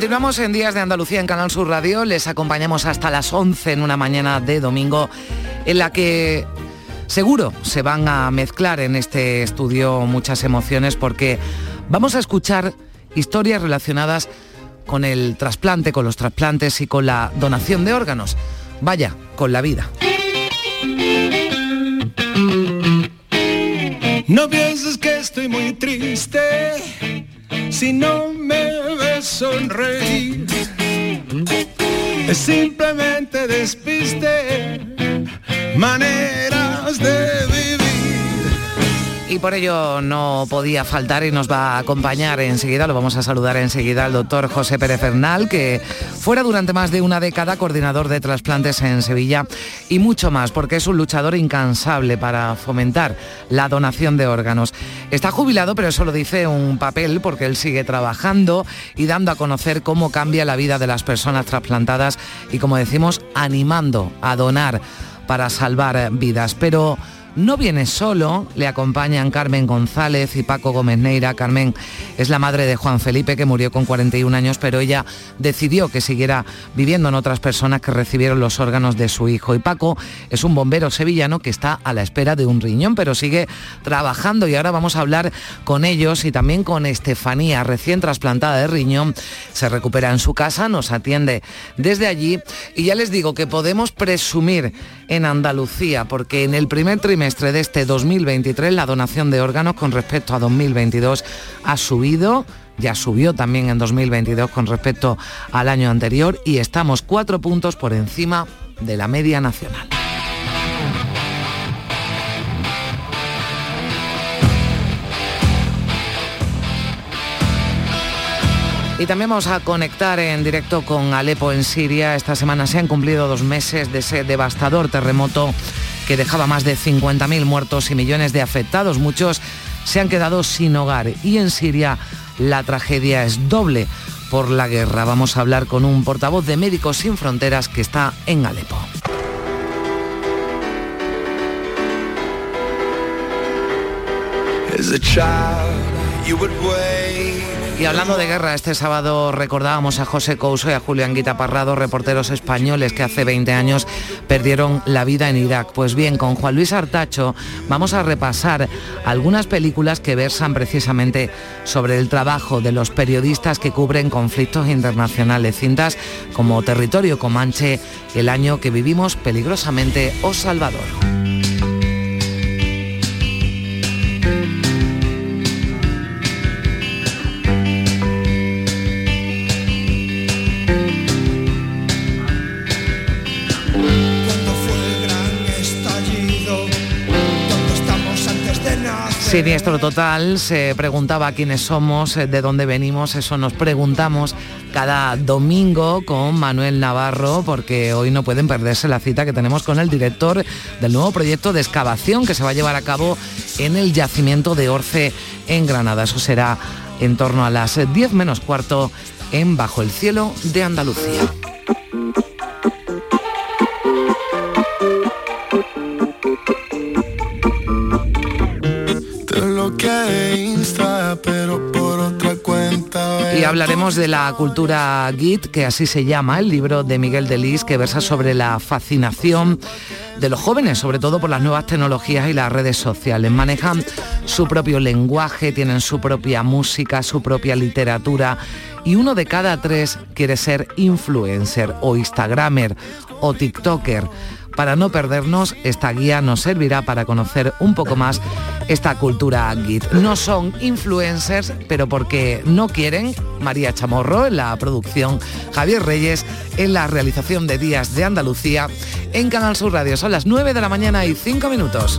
Continuamos en Días de Andalucía en Canal Sur Radio. Les acompañamos hasta las 11 en una mañana de domingo en la que seguro se van a mezclar en este estudio muchas emociones porque vamos a escuchar historias relacionadas con el trasplante, con los trasplantes y con la donación de órganos. Vaya, con la vida. No pienses que estoy muy triste si no me ves sonreír. Es simplemente despiste, maneras de vivir. Y por ello no podía faltar y nos va a acompañar enseguida, lo vamos a saludar enseguida al doctor José Pérez Fernal, que fuera durante más de una década coordinador de trasplantes en Sevilla y mucho más, porque es un luchador incansable para fomentar la donación de órganos. Está jubilado, pero eso lo dice un papel, porque él sigue trabajando y dando a conocer cómo cambia la vida de las personas trasplantadas y, como decimos, animando a donar para salvar vidas. Pero no viene solo, le acompañan Carmen González y Paco Gómez Neira. Carmen es la madre de Juan Felipe, que murió con 41 años, pero ella decidió que siguiera viviendo en otras personas que recibieron los órganos de su hijo. Y Paco es un bombero sevillano que está a la espera de un riñón, pero sigue trabajando y ahora vamos a hablar con ellos y también con Estefanía, recién trasplantada de riñón. Se recupera en su casa, nos atiende desde allí y ya les digo que podemos presumir en Andalucía, porque en el primer trimestre de este 2023 la donación de órganos con respecto a 2022 ha subido ya subió también en 2022 con respecto al año anterior y estamos cuatro puntos por encima de la media nacional. Y también vamos a conectar en directo con Alepo en Siria. Esta semana se han cumplido dos meses de ese devastador terremoto que dejaba más de 50.000 muertos y millones de afectados. Muchos se han quedado sin hogar y en Siria la tragedia es doble por la guerra. Vamos a hablar con un portavoz de Médicos Sin Fronteras que está en Alepo. Y hablando de guerra, este sábado recordábamos a José Couso y a Julián Guita Parrado, reporteros españoles que hace 20 años perdieron la vida en Irak. Pues bien, con Juan Luis Artacho vamos a repasar algunas películas que versan precisamente sobre el trabajo de los periodistas que cubren conflictos internacionales. Cintas como Territorio Comanche, el año que vivimos peligrosamente o Salvador. Siniestro total, se preguntaba quiénes somos, eh, de dónde venimos, eso nos preguntamos cada domingo con Manuel Navarro, porque hoy no pueden perderse la cita que tenemos con el director del nuevo proyecto de excavación que se va a llevar a cabo en el yacimiento de Orce en Granada. Eso será en torno a las 10 menos cuarto en Bajo el Cielo de Andalucía. Y hablaremos de la cultura Git, que así se llama, el libro de Miguel Delis, que versa sobre la fascinación de los jóvenes, sobre todo por las nuevas tecnologías y las redes sociales. Manejan su propio lenguaje, tienen su propia música, su propia literatura y uno de cada tres quiere ser influencer o instagramer o tiktoker. Para no perdernos, esta guía nos servirá para conocer un poco más esta cultura git. No son influencers, pero porque no quieren, María Chamorro en la producción, Javier Reyes en la realización de Días de Andalucía en Canal Sur Radio. Son las 9 de la mañana y 5 minutos.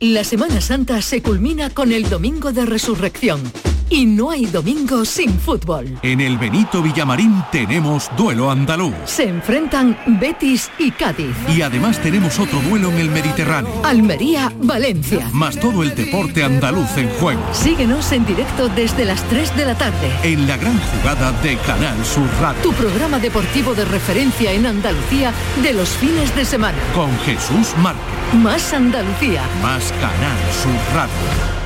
La Semana Santa se culmina con el Domingo de Resurrección. Y no hay domingo sin fútbol. En el Benito Villamarín tenemos duelo andaluz. Se enfrentan Betis y Cádiz. Y además tenemos otro duelo en el Mediterráneo. Almería, Valencia. Más todo el deporte andaluz en juego. Síguenos en directo desde las 3 de la tarde. En la gran jugada de Canal Sur Radio. Tu programa deportivo de referencia en Andalucía de los fines de semana. Con Jesús Márquez. Más Andalucía. Más Canal Sur Radio.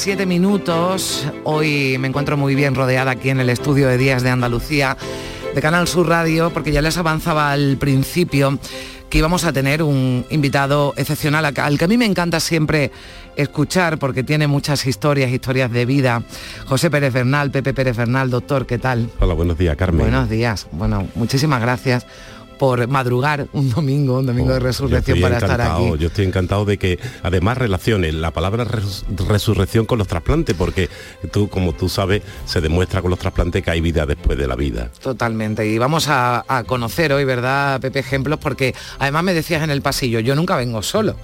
Siete minutos. Hoy me encuentro muy bien rodeada aquí en el estudio de Días de Andalucía de Canal Sur Radio, porque ya les avanzaba al principio que íbamos a tener un invitado excepcional al que a mí me encanta siempre escuchar porque tiene muchas historias, historias de vida. José Pérez Bernal, Pepe Pérez Bernal, doctor, ¿qué tal? Hola, buenos días, Carmen. Buenos días. Bueno, muchísimas gracias por madrugar un domingo, un domingo de oh, resurrección para estar aquí. Yo estoy encantado de que además relacione la palabra resurrección con los trasplantes, porque tú, como tú sabes, se demuestra con los trasplantes que hay vida después de la vida. Totalmente. Y vamos a, conocer hoy, ¿verdad, Pepe? Ejemplos, porque además me decías en el pasillo, yo nunca vengo solo.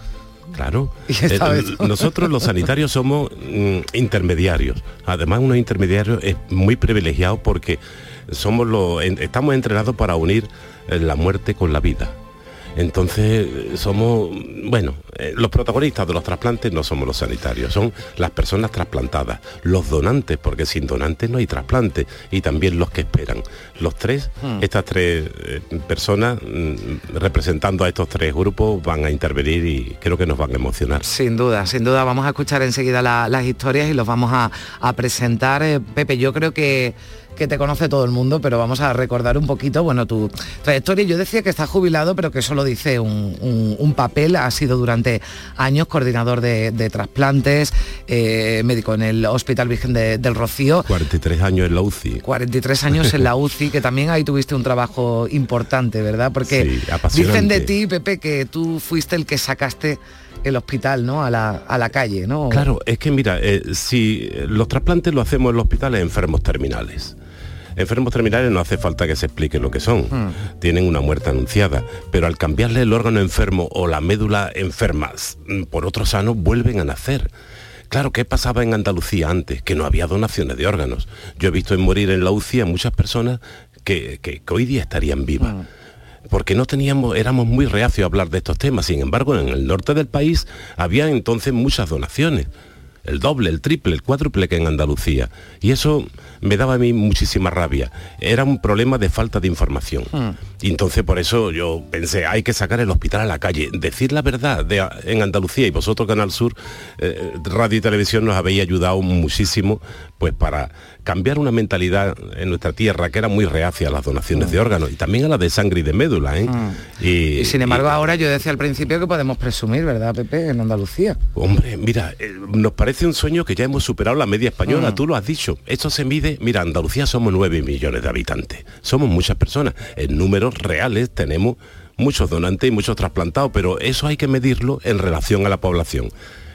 Claro. Eh, nosotros los sanitarios somos mm, intermediarios. Además, unos intermediarios es muy privilegiado porque somos los, estamos entrenados para unir eh, la muerte con la vida. Entonces somos, bueno, eh, los protagonistas de los trasplantes no somos los sanitarios, son las personas trasplantadas, los donantes, porque sin donantes no hay trasplante, y también los que esperan. Los tres, hmm. estas tres eh, personas mm, representando a estos tres grupos van a intervenir y creo que nos van a emocionar. Sin duda, sin duda, vamos a escuchar enseguida las historias y los vamos a, a presentar. Pepe, yo creo que que te conoce todo el mundo, pero vamos a recordar un poquito, bueno, tu trayectoria. Yo decía que estás jubilado, pero que solo dice un, papel. Ha sido durante años coordinador de, trasplantes, eh, médico en el Hospital Virgen del Rocío. 43 años en la UCI. 43 años en la UCI, que también ahí tuviste un trabajo importante, ¿verdad? Porque dicen de ti, Pepe, que tú fuiste el que sacaste el hospital ¿no? a, la, calle. ¿no? Claro, es que mira, eh, si los trasplantes lo hacemos en los hospitales enfermos terminales. Enfermos terminales no hace falta que se explique lo que son. Hmm. Tienen una muerte anunciada. Pero al cambiarle el órgano enfermo o la médula enferma mm, por otro sano, vuelven a nacer. Claro, ¿qué pasaba en Andalucía antes? Que no había donaciones de órganos. Yo he visto en morir en la UCI a muchas personas que, hoy día estarían vivas. Hmm. porque no teníamos, éramos muy reacios a hablar de estos temas. Sin embargo, en el norte del país había entonces muchas donaciones el doble, el triple, el cuádruple que en Andalucía. Y eso me daba a mí muchísima rabia. Era un problema de falta de información. Hmm. Y entonces por eso yo pensé, hay que sacar el hospital a la calle, decir la verdad de, en Andalucía y vosotros Canal Sur, eh, Radio y Televisión nos habéis ayudado muchísimo pues para cambiar una mentalidad en nuestra tierra que era muy reacia a las donaciones de mm. órganos y también a la de sangre y de médula. ¿eh? Mm. Y, sin embargo ahora yo decía al principio que podemos presumir, ¿verdad, Pepe, en Andalucía? Hombre, mira, eh, nos parece un sueño que ya hemos superado la media española, tú lo has dicho. Esto se mide, mira, Andalucía somos 9 millones de habitantes, somos muchas personas. En números reales tenemos muchos donantes y muchos trasplantados, pero eso hay que medirlo en relación a la población.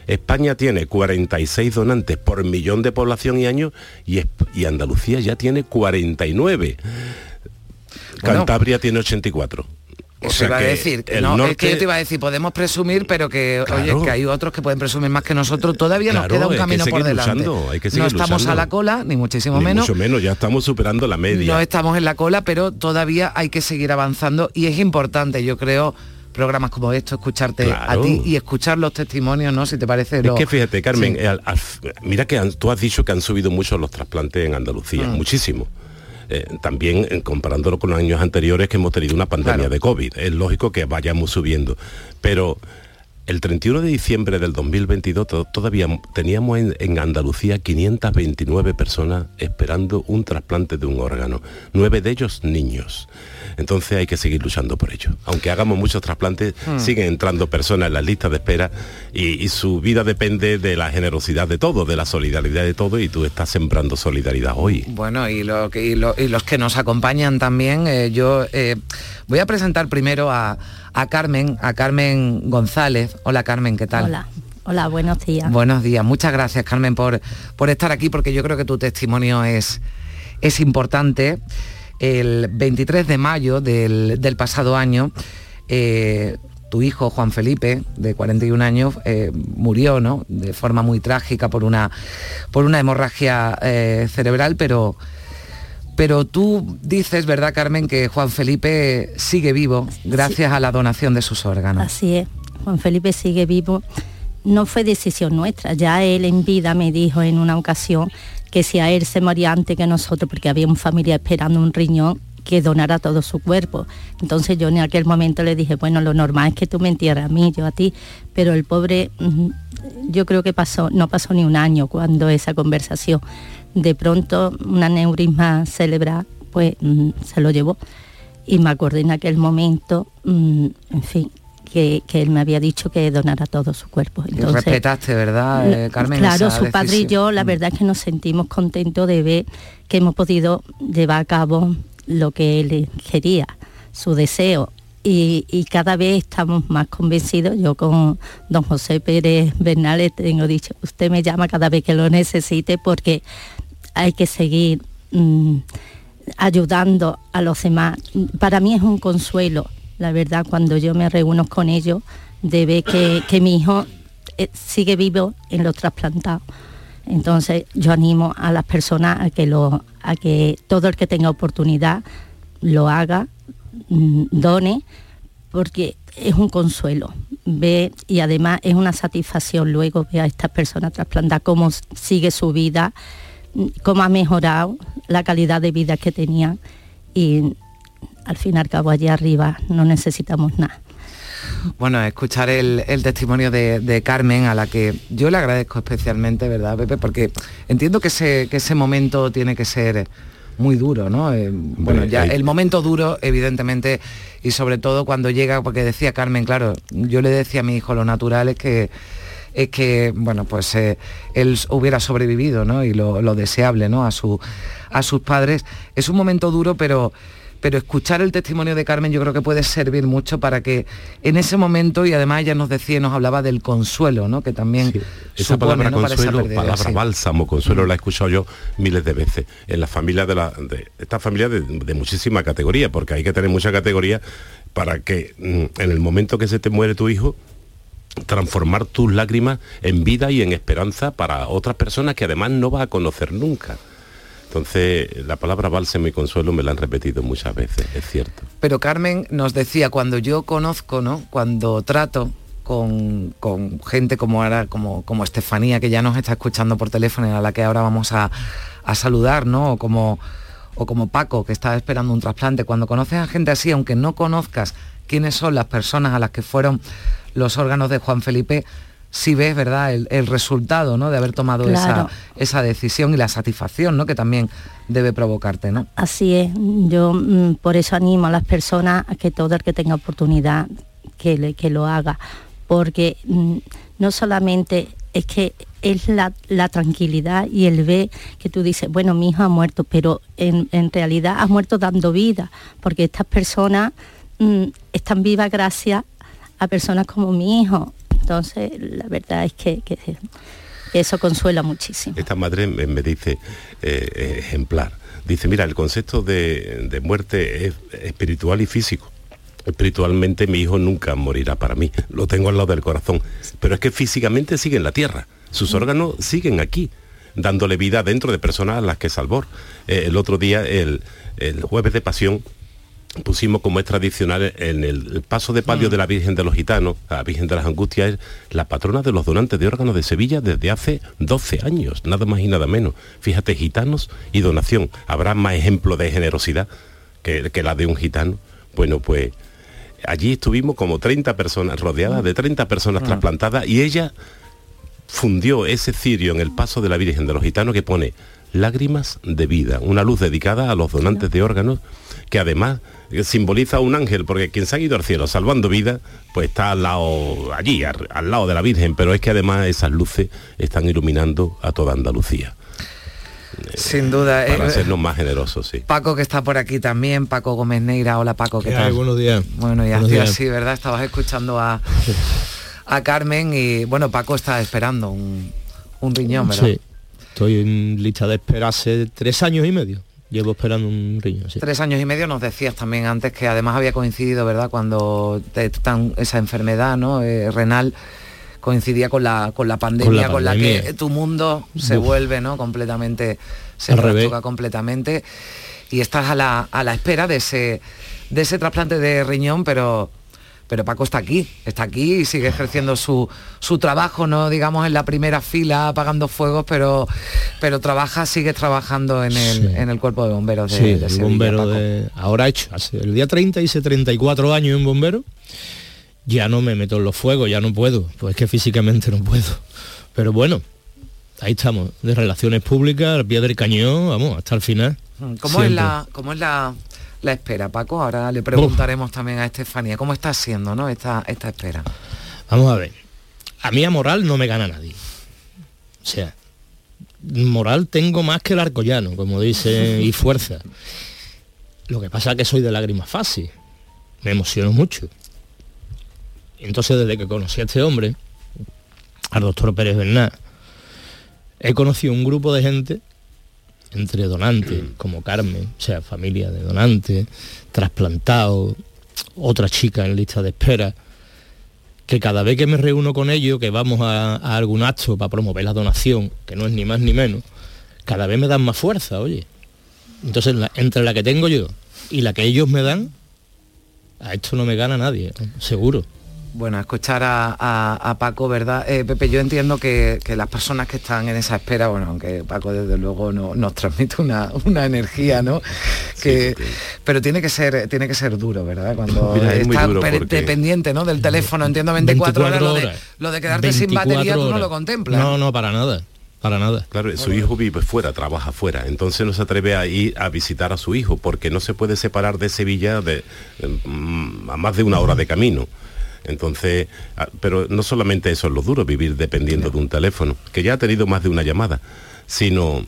España tiene 46 donantes por millón de población y año y, Andalucía ya tiene 49. Cantabria tiene 84. O sea iba a decir, no, es que yo te iba a decir, podemos presumir, pero que, oye, que hay otros que pueden presumir más que nosotros. Todavía nos queda un camino por delante. no estamos a la cola, ni muchísimo ni menos. Mucho menos, ya estamos superando la media. No estamos en la cola, pero todavía hay que seguir avanzando y es importante, yo creo, programas como esto, escucharte Claro. a ti y escuchar los testimonios, ¿no? Si te parece. Es lo- que fíjate, Carmen, Sí. eh, al- al- mira que han- tú has dicho que han subido mucho los trasplantes en Andalucía, Mm. muchísimo. Eh, también eh, comparándolo con los años anteriores que hemos tenido una pandemia Claro. de COVID. Es lógico que vayamos subiendo. Pero el 31 de diciembre del 2022 to- todavía teníamos en, en Andalucía 529 personas esperando un trasplante de un órgano, nueve de ellos niños. Entonces hay que seguir luchando por ello. Aunque hagamos muchos trasplantes, Hmm. siguen entrando personas en las listas de espera y, y su vida depende de la generosidad de todo, de la solidaridad de todo y tú estás sembrando solidaridad hoy. Bueno, y, lo que- y lo- y los que nos acompañan también, eh, yo eh, voy a presentar primero a, a Carmen, a Carmen González. Hola Carmen, ¿qué tal? Hola, hola, buenos días. Buenos días, muchas gracias Carmen por, por estar aquí porque yo creo que tu testimonio es, es importante. El 23 de mayo del, del pasado año, eh, tu hijo Juan Felipe, de 41 años, eh, murió ¿no? de forma muy trágica por una, por una hemorragia eh, cerebral, pero, pero tú dices, ¿verdad Carmen, que Juan Felipe sigue vivo gracias a la donación de sus órganos? Así es, Juan Felipe sigue vivo. No fue decisión nuestra, ya él en vida me dijo en una ocasión que si a él se moría antes que nosotros, porque había una familia esperando un riñón, que donara todo su cuerpo. Entonces yo en aquel momento le dije, bueno, lo normal es que tú me entierres a mí, yo a ti, pero el pobre, mm, yo creo que pasó, no pasó ni un año cuando esa conversación. De pronto un aneurisma cerebral, pues mm, se lo llevó. Y me acordé en aquel momento, mm, en fin, que, que él me había dicho que donara todo su cuerpo. Y respetaste, ¿verdad, eh, Carmen? Claro, su padre y yo, la verdad es que nos sentimos contentos de ver que hemos podido llevar a cabo lo que él quería, su deseo. Y, y cada vez estamos más convencidos. Yo con don José Pérez Bernales tengo dicho, usted me llama cada vez que lo necesite porque hay que seguir mm, ayudando a los demás. Para mí es un consuelo, la verdad, cuando yo me reúno con ellos, de ver que, mi hijo eh, sigue vivo en los trasplantados. Entonces yo animo a las personas a que, lo, a que todo el que tenga oportunidad lo haga, mm, done, porque es un consuelo. Ve, y además es una satisfacción luego ver a estas personas trasplantadas cómo sigue su vida, cómo ha mejorado la calidad de vida que tenían y al fin y al cabo allá arriba no necesitamos nada. Bueno, escuchar el, el testimonio de, de Carmen, a la que yo le agradezco especialmente, ¿verdad, Pepe? Porque entiendo que ese, que ese momento tiene que ser muy duro, ¿no? Eh, bueno, ya el momento duro, evidentemente, y sobre todo cuando llega, porque decía Carmen, claro, yo le decía a mi hijo, lo natural es que es que, bueno, pues eh, él hubiera sobrevivido, ¿no? Y lo, lo deseable, ¿no? A, su, a sus padres. Es un momento duro, pero, pero escuchar el testimonio de Carmen yo creo que puede servir mucho para que en ese momento, y además ella nos decía, y nos hablaba del consuelo, ¿no? Que también Esa supone, palabra esa consuelo, pérdida, palabra sí. bálsamo, consuelo, la he escuchado yo miles de veces. En la familia de la de esta familia de, de muchísima categoría, porque hay que tener mucha categoría para que mm, en el momento que se te muere tu hijo, transformar tus lágrimas en vida y en esperanza para otras personas que además no vas a conocer nunca. Entonces, la palabra bálsamo y consuelo me la han repetido muchas veces, es cierto. Pero Carmen nos decía, cuando yo conozco, ¿no? Cuando trato con, con gente como ahora, como, como Estefanía, que ya nos está escuchando por teléfono y a la que ahora vamos a, a saludar, ¿no? O como, o como Paco, que está esperando un trasplante. Cuando conoces a gente así, aunque no conozcas quiénes son las personas a las que fueron los órganos de Juan Felipe, sí ves, ¿verdad?, el, el resultado, ¿no?, de haber tomado Claro. esa, esa decisión y la satisfacción, ¿no?, que también debe provocarte, ¿no? Así es, yo mm, por eso animo a las personas a que todo el que tenga oportunidad que, le- que lo haga, porque mm, no solamente es que es la, la tranquilidad y el ver que tú dices, bueno, mi hijo ha muerto, pero en, en realidad ha muerto dando vida, porque estas personas mm, están vivas gracias a personas como mi hijo. Entonces, la verdad es que, que eso consuela muchísimo. Esta madre me, me dice, eh, ejemplar, dice, mira, el concepto de, de muerte es espiritual y físico. Espiritualmente mi hijo nunca morirá para mí, lo tengo al lado del corazón, pero es que físicamente sigue en la tierra, sus órganos siguen aquí, dándole vida dentro de personas a las que salvó. Eh, el otro día, el, el jueves de pasión, pusimos como es tradicional en el paso de palio de la Virgen de los Gitanos, la Virgen de las Angustias, es la patrona de los donantes de órganos de Sevilla desde hace 12 años, nada más y nada menos. Fíjate, gitanos y donación. ¿Habrá más ejemplo de generosidad que, que la de un gitano? Bueno, pues allí estuvimos como 30 personas, rodeadas de 30 personas trasplantadas y ella fundió ese cirio en el paso de la Virgen de los Gitanos que pone lágrimas de vida, una luz dedicada a los donantes de órganos que además simboliza un ángel, porque quien se ha ido al cielo salvando vida, pues está al lado, allí, al, al lado de la Virgen, pero es que además esas luces están iluminando a toda Andalucía. Sin duda. Para eh, hacernos más generosos, sí. Paco que está por aquí también, Paco Gómez Neira. Hola Paco, ¿qué, ¿Qué tal? hay? Buenos días. Bueno, y Buenos así, días. así, ¿verdad? Estabas escuchando a, a Carmen y bueno, Paco está esperando un, un riñón, ¿verdad? Sí, estoy en lista de espera hace tres años y medio. Llevo esperando un riñón, sí. Tres años y medio nos decías también antes que además había coincidido, ¿verdad? Cuando te esa enfermedad, ¿no? Eh, renal coincidía con la con la pandemia, con la, pandemia. que tu mundo se Uf. vuelve, ¿no? Completamente se trastoca completamente y estás a la, a la espera de ese de ese trasplante de riñón, pero pero Paco está aquí, está aquí y sigue ejerciendo su, su trabajo, no digamos en la primera fila apagando fuegos, pero pero trabaja, sigue trabajando en el, Sí. en el cuerpo de bomberos de, Sí, de el Sevilla, bombero Paco. de... Ahora hecho, hace- el día 30 hice 34 años en bombero. Ya no me meto en los fuegos, ya no puedo. Pues es que físicamente no puedo. Pero bueno, ahí estamos, de relaciones públicas, al pie del cañón, vamos, hasta el final. ¿Cómo es, la, cómo es la, la espera, Paco? Ahora le preguntaremos también a Estefanía, ¿cómo está siendo ¿no? esta, esta espera? Vamos a ver. A mí a moral no me gana nadie. O sea, moral tengo más que el arcollano, como dice, y fuerza. Lo que pasa es que soy de lágrimas fácil. Me emociono mucho. Entonces, desde que conocí a este hombre, al doctor Pérez Bernat, he conocido un grupo de gente, entre donantes, como Carmen, o sea, familia de donantes, trasplantados, otra chica en lista de espera, que cada vez que me reúno con ellos, que vamos a, a algún acto para promover la donación, que no es ni más ni menos, cada vez me dan más fuerza, oye. Entonces, la- entre la que tengo yo y la que ellos me dan, a esto no me gana nadie, seguro. Bueno, escuchar a, a- a Paco, ¿verdad? Eh, Pepe, yo entiendo que, que las personas que están en esa espera, bueno, aunque Paco desde luego no- nos transmite una, una energía, ¿no? Que, pero tiene que ser tiene que ser duro, ¿verdad? Cuando Mira, es estás dependiente, ¿no? Del teléfono, entiendo 24, horas, lo de, horas. lo de quedarte sin 24 batería tú no lo contemplas. No, no, para nada, para nada. Claro, su hijo vive fuera, trabaja fuera, entonces no se atreve a ir a visitar a su hijo porque no se puede separar de Sevilla de, mm, a más de una hora de camino. Entonces, ah, pero no solamente eso es lo duro, vivir dependiendo de un teléfono, que ya ha tenido más de una llamada, sino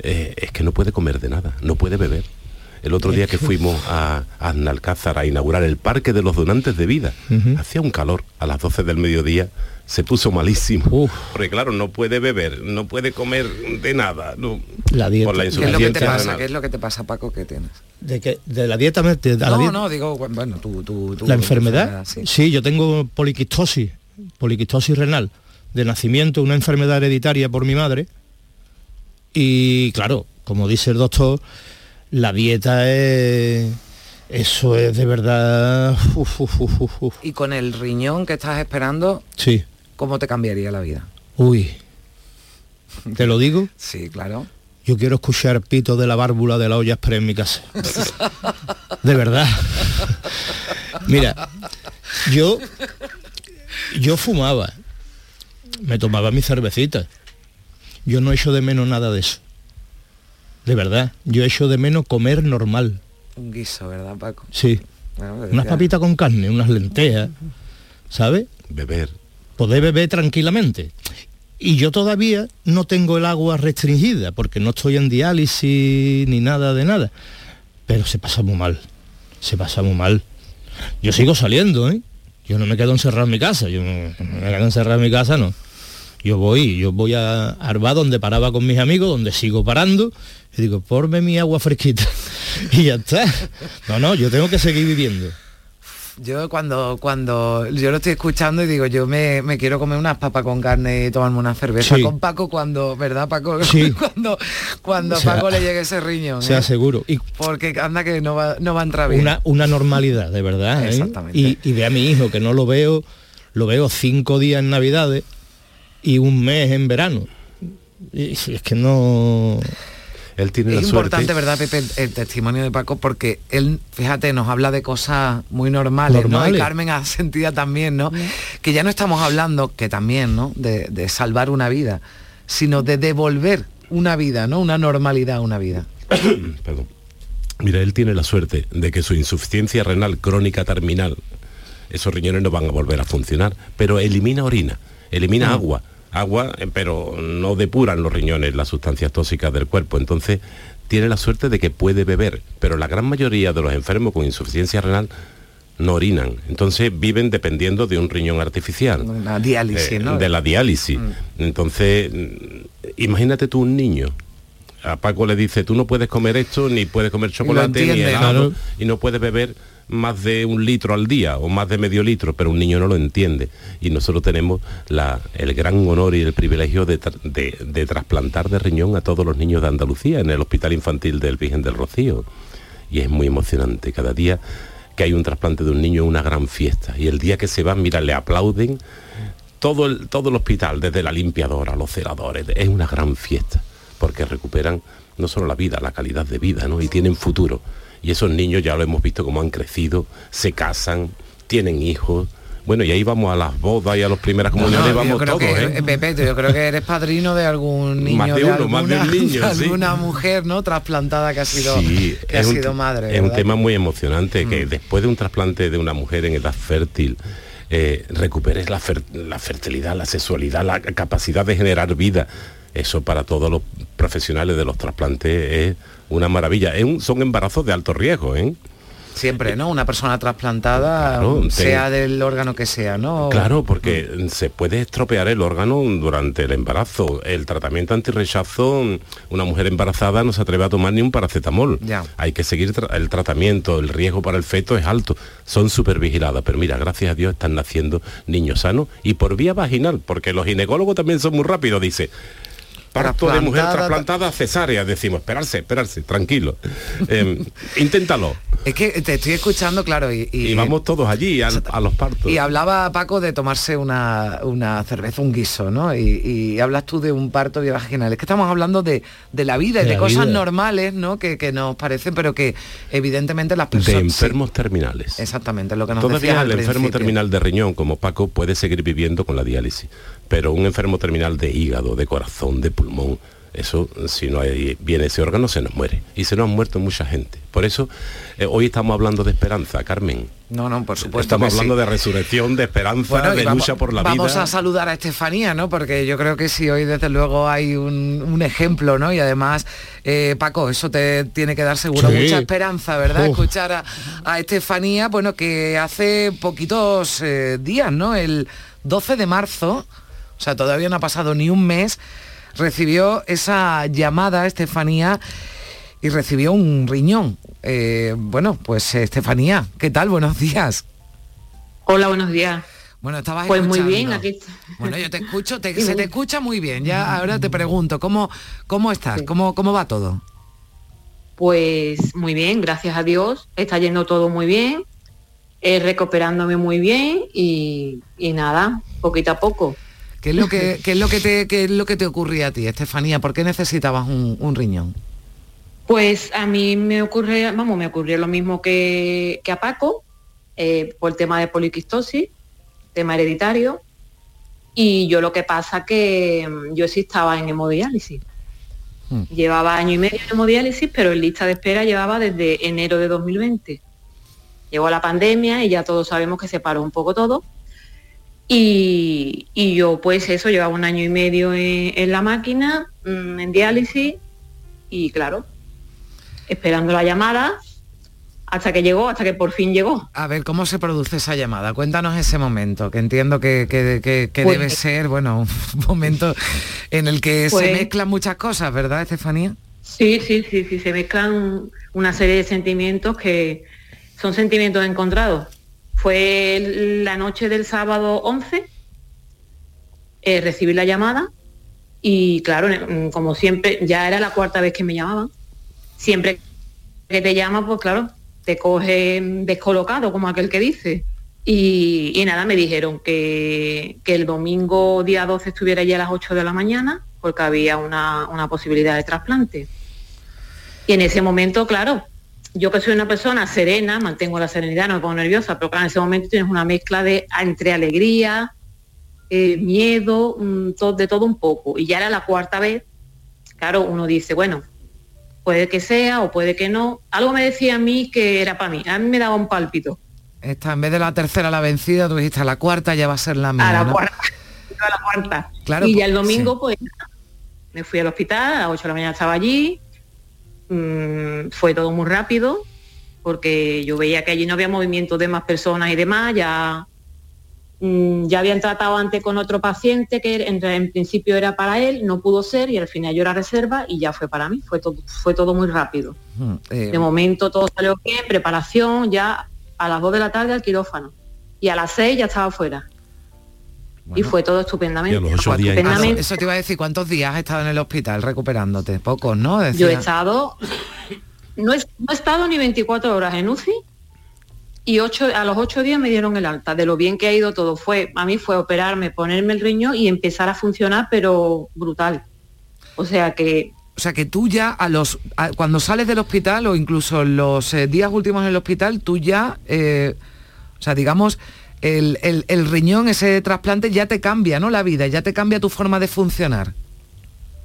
eh, es que no puede comer de nada, no puede beber. El otro día que fuimos a, a a inaugurar el Parque de los Donantes de Vida, hacía un calor a las 12 del mediodía, se puso malísimo. Uf. Porque claro, no puede beber, no puede comer de nada. no- La dieta. Por la ¿Qué es lo que te insuficiencia pasa? ¿Qué es lo que te pasa, Paco, que tienes? De, que, de la dieta, de la no, dieta- no, digo, bueno, tú... tú- tú- ¿La enfermedad? sí. Sí. yo tengo poliquistosis, poliquistosis renal, de nacimiento, una enfermedad hereditaria por mi madre. Y claro, como dice el doctor, la dieta es... Eso es de verdad... uf, uf, uf, uf, uf. Y con el riñón que estás esperando, Sí, ¿cómo te cambiaría la vida? uy. ¿Te lo digo? Sí, claro. Yo quiero escuchar pito de la válvula de la olla express en mi casa. De verdad. Mira, yo yo fumaba. Me tomaba mi cervecita. Yo no echo de menos nada de eso. De verdad. Yo echo de menos comer normal. Un guiso, ¿verdad, Paco? Sí. Bueno, Unas decía- papitas con carne, unas lentejas. ¿Sabes? Beber. poder beber tranquilamente. Y yo todavía no tengo el agua restringida, porque no estoy en diálisis ni nada de nada. Pero se pasa muy mal, se pasa muy mal. Yo sigo saliendo, ¿eh? Yo no me quedo encerrado en mi casa, yo no me quedo encerrado en mi casa, no. Yo voy, yo voy a Arba donde paraba con mis amigos, donde sigo parando, y digo, porme mi agua fresquita. y ya está. No, no, yo tengo que seguir viviendo. Yo cuando, cuando yo lo estoy escuchando y digo, yo me, me quiero comer unas papas con carne y tomarme una cerveza Sí. con Paco cuando, ¿verdad Paco? Sí. cuando cuando O sea, Paco le llegue ese riñón. sea ¿eh? seguro. Y Porque anda que no va, no va a entrar bien. una, una normalidad, de verdad. ¿eh? Exactamente. Y, y ve a mi hijo, que no lo veo, lo veo cinco días en Navidades y un mes en verano. Y es que no... Él tiene la Es suerte. importante, ¿verdad, Pepe, el, el testimonio de Paco? Porque él, fíjate, nos habla de cosas muy normales, ¿no? Y Normales. Carmen ha sentido también, ¿no? Que ya no estamos hablando, que también, ¿no? De, de salvar una vida, sino de devolver una vida, ¿no? Una normalidad a una vida. Perdón. Mira, él tiene la suerte de que su insuficiencia renal crónica terminal, esos riñones no van a volver a funcionar, pero elimina orina, elimina agua, agua, eh, pero no depuran los riñones las sustancias tóxicas del cuerpo. Entonces, tiene la suerte de que puede beber, pero la gran mayoría de los enfermos con insuficiencia renal no orinan. Entonces viven dependiendo de un riñón artificial. Una diálisis, Eh, ¿no? De la diálisis. Entonces, mm, imagínate tú un niño. A Paco le dice, tú no puedes comer esto, ni puedes comer chocolate, ni helado, y no puedes beber más de un litro al día o más de medio litro, pero un niño no lo entiende. Y nosotros tenemos la- el gran honor y el privilegio de, de trasplantar de riñón a todos los niños de Andalucía en el Hospital Infantil del Virgen del Rocío. Y es muy emocionante. Cada día que hay un trasplante de un niño es una gran fiesta. Y el día que se va, mira, le aplauden todo el, todo el hospital, desde la limpiadora, los celadores, es una gran fiesta, porque recuperan no solo la vida, la calidad de vida, ¿no? Y tienen futuro. Y esos niños ya lo hemos visto cómo han crecido, se casan, tienen hijos. Bueno, y ahí vamos a las bodas y a las primeras comuniones, No, vamos todos, que, ¿eh? eh, Pepe, yo creo que eres padrino de algún niño, Más de uno, más de un alguna, niño, de sí. alguna mujer, ¿no? Trasplantada que ha sido, Sí, que ha un sido madre. Es un ¿verdad? Mm. tema muy emocionante que después de un trasplante de una mujer en edad fértil, eh, recuperes la, fer- la fertilidad, la sexualidad, la capacidad de generar vida. Eso para todos los profesionales de los trasplantes es una maravilla. Es un- son embarazos de alto riesgo, ¿eh? Siempre, ¿no? Una persona trasplantada, Claro, te- sea del órgano que sea, ¿no? Claro, porque se puede estropear el órgano durante el embarazo. El tratamiento antirrechazo, una mujer embarazada no se atreve a tomar ni un paracetamol. Ya. Hay que seguir tra- el tratamiento, el riesgo para el feto es alto. Son súper vigiladas, pero mira, gracias a Dios están naciendo niños sanos y por vía vaginal, porque los ginecólogos también son muy rápidos, dice. Parto de mujer Trasplantada- cesárea, decimos, esperarse, esperarse, tranquilo. Em, inténtalo. Es que te estoy escuchando, claro, y, y- Y vamos todos allí al- a los partos. y hablaba Paco de tomarse una, una cerveza, un guiso, ¿no? Y, y hablas tú de un parto vaginal. Es que estamos hablando de, de la vida y De de cosas vida. normales, ¿no? Que, que nos parecen, pero que evidentemente las de personas... enfermos terminales. exactamente, lo que nos decías Todavía al el enfermo terminal de riñón, como Paco, puede seguir viviendo con la diálisis, pero un enfermo terminal de hígado, de corazón, de pulmón, eso, si no hay bien ese órgano, se nos muere. Y se nos han muerto mucha gente. Por eso, eh, hoy estamos hablando de esperanza, Carmen. No, no, por supuesto estamos sí. hablando de resurrección, de esperanza, Bueno, de vamos- lucha por la vamos vida. a saludar a Estefanía, ¿no? Porque yo creo que sí, hoy desde luego hay un, un ejemplo, ¿no? Y además, eh, Paco, eso te tiene que dar seguro Sí. mucha esperanza, ¿verdad? Uf. Escuchar a, a Estefanía, bueno, que hace poquitos eh, días, ¿no? El 12 de marzo, o sea, todavía no ha pasado ni un mes, recibió esa llamada, Estefanía, y recibió un riñón. Eh, bueno, pues Estefanía, ¿qué tal? Buenos días. Hola, buenos días. Bueno, estabas Pues muy bien, aquí. Bueno, yo te escucho, te- se te escucha muy bien. Ya ahora te pregunto, ¿cómo, cómo estás? ¿Cómo, ¿Cómo va todo? Pues muy bien, gracias a Dios. Está yendo todo muy bien, eh, recuperándome muy bien y, y nada, poquito a poco. ¿Qué es lo que, qué es lo que te, qué es lo que te ocurría a ti, Estefanía? ¿Por qué necesitabas un, un riñón? Pues a mí me ocurre, vamos, me ocurrió lo mismo que, que a Paco, eh, por el tema de poliquistosis, tema hereditario, y yo lo que pasa que mm, yo sí estaba en hemodiálisis. Hmm. Llevaba año y medio en hemodiálisis, pero en lista de espera llevaba desde enero de 2020. Llegó la pandemia y ya todos sabemos que se paró un poco todo. Y, y yo pues eso, llevaba un año y medio en, en la máquina, mm, en diálisis, y claro, esperando la llamada hasta que llegó, hasta que por fin llegó. A ver, ¿cómo se produce esa llamada? Cuéntanos ese momento, que entiendo que, que- que- que Pues- debe ser, bueno, un momento en el que se Pues- mezclan muchas cosas, ¿verdad, Estefanía? Sí, sí, sí, sí, se mezclan una serie de sentimientos que son sentimientos encontrados. Fue la noche del sábado 11, eh, recibí la llamada y claro, mm, como siempre, ya era la cuarta vez que me llamaban. Siempre que te llama, pues claro, te coge descolocado, como aquel que dice. Y, y nada, me dijeron que, que, el domingo día 12 estuviera ya a las 8 de la mañana, porque había una, una posibilidad de trasplante. Y en ese momento, claro, yo que soy una persona serena, mantengo la serenidad, no me pongo nerviosa, pero claro, en ese momento tienes una mezcla de entre alegría, eh, miedo, todo, de todo un poco. Y ya era la cuarta vez, claro, uno dice, bueno, puede que sea o puede que no. Algo me decía a mí que era para mí, a mí me daba un pálpito. Esta, en vez de la tercera la vencida, tú dijiste, a la cuarta ya va a ser la mía. A la ¿no? cuarta, a la cuarta. Claro, y ya pues, el domingo, sí. pues, me fui al hospital, a las 8 de la mañana estaba allí, mm, fue todo muy rápido, porque yo veía que allí no había movimiento de más personas y demás, ya, mm, ya habían tratado antes con otro paciente que en, en principio era para él, no pudo ser y al final yo era reserva y ya fue para mí, fue todo, fue todo muy rápido. Mm, eh, De momento todo salió bien, preparación, ya a las 2 de la tarde al quirófano y a las 6 ya estaba fuera. Y fue todo estupendamente. Los ocho días estupendamente. Eso te iba a decir, ¿cuántos días has estado en el hospital recuperándote? Pocos, ¿no? Decía- Yo he estado, no he, no he estado ni 24 horas en UCI y ocho, a los ocho días me dieron el alta. De lo bien que ha ido todo fue, a mí fue operarme, ponerme el riñón y empezar a funcionar, pero brutal. O sea que O sea que tú ya a los a- cuando sales del hospital o incluso los eh, días últimos en el hospital, tú ya, eh, o sea, digamos, el, el- riñón, ese trasplante ya te cambia, ¿no? La vida, ya te cambia tu forma de funcionar.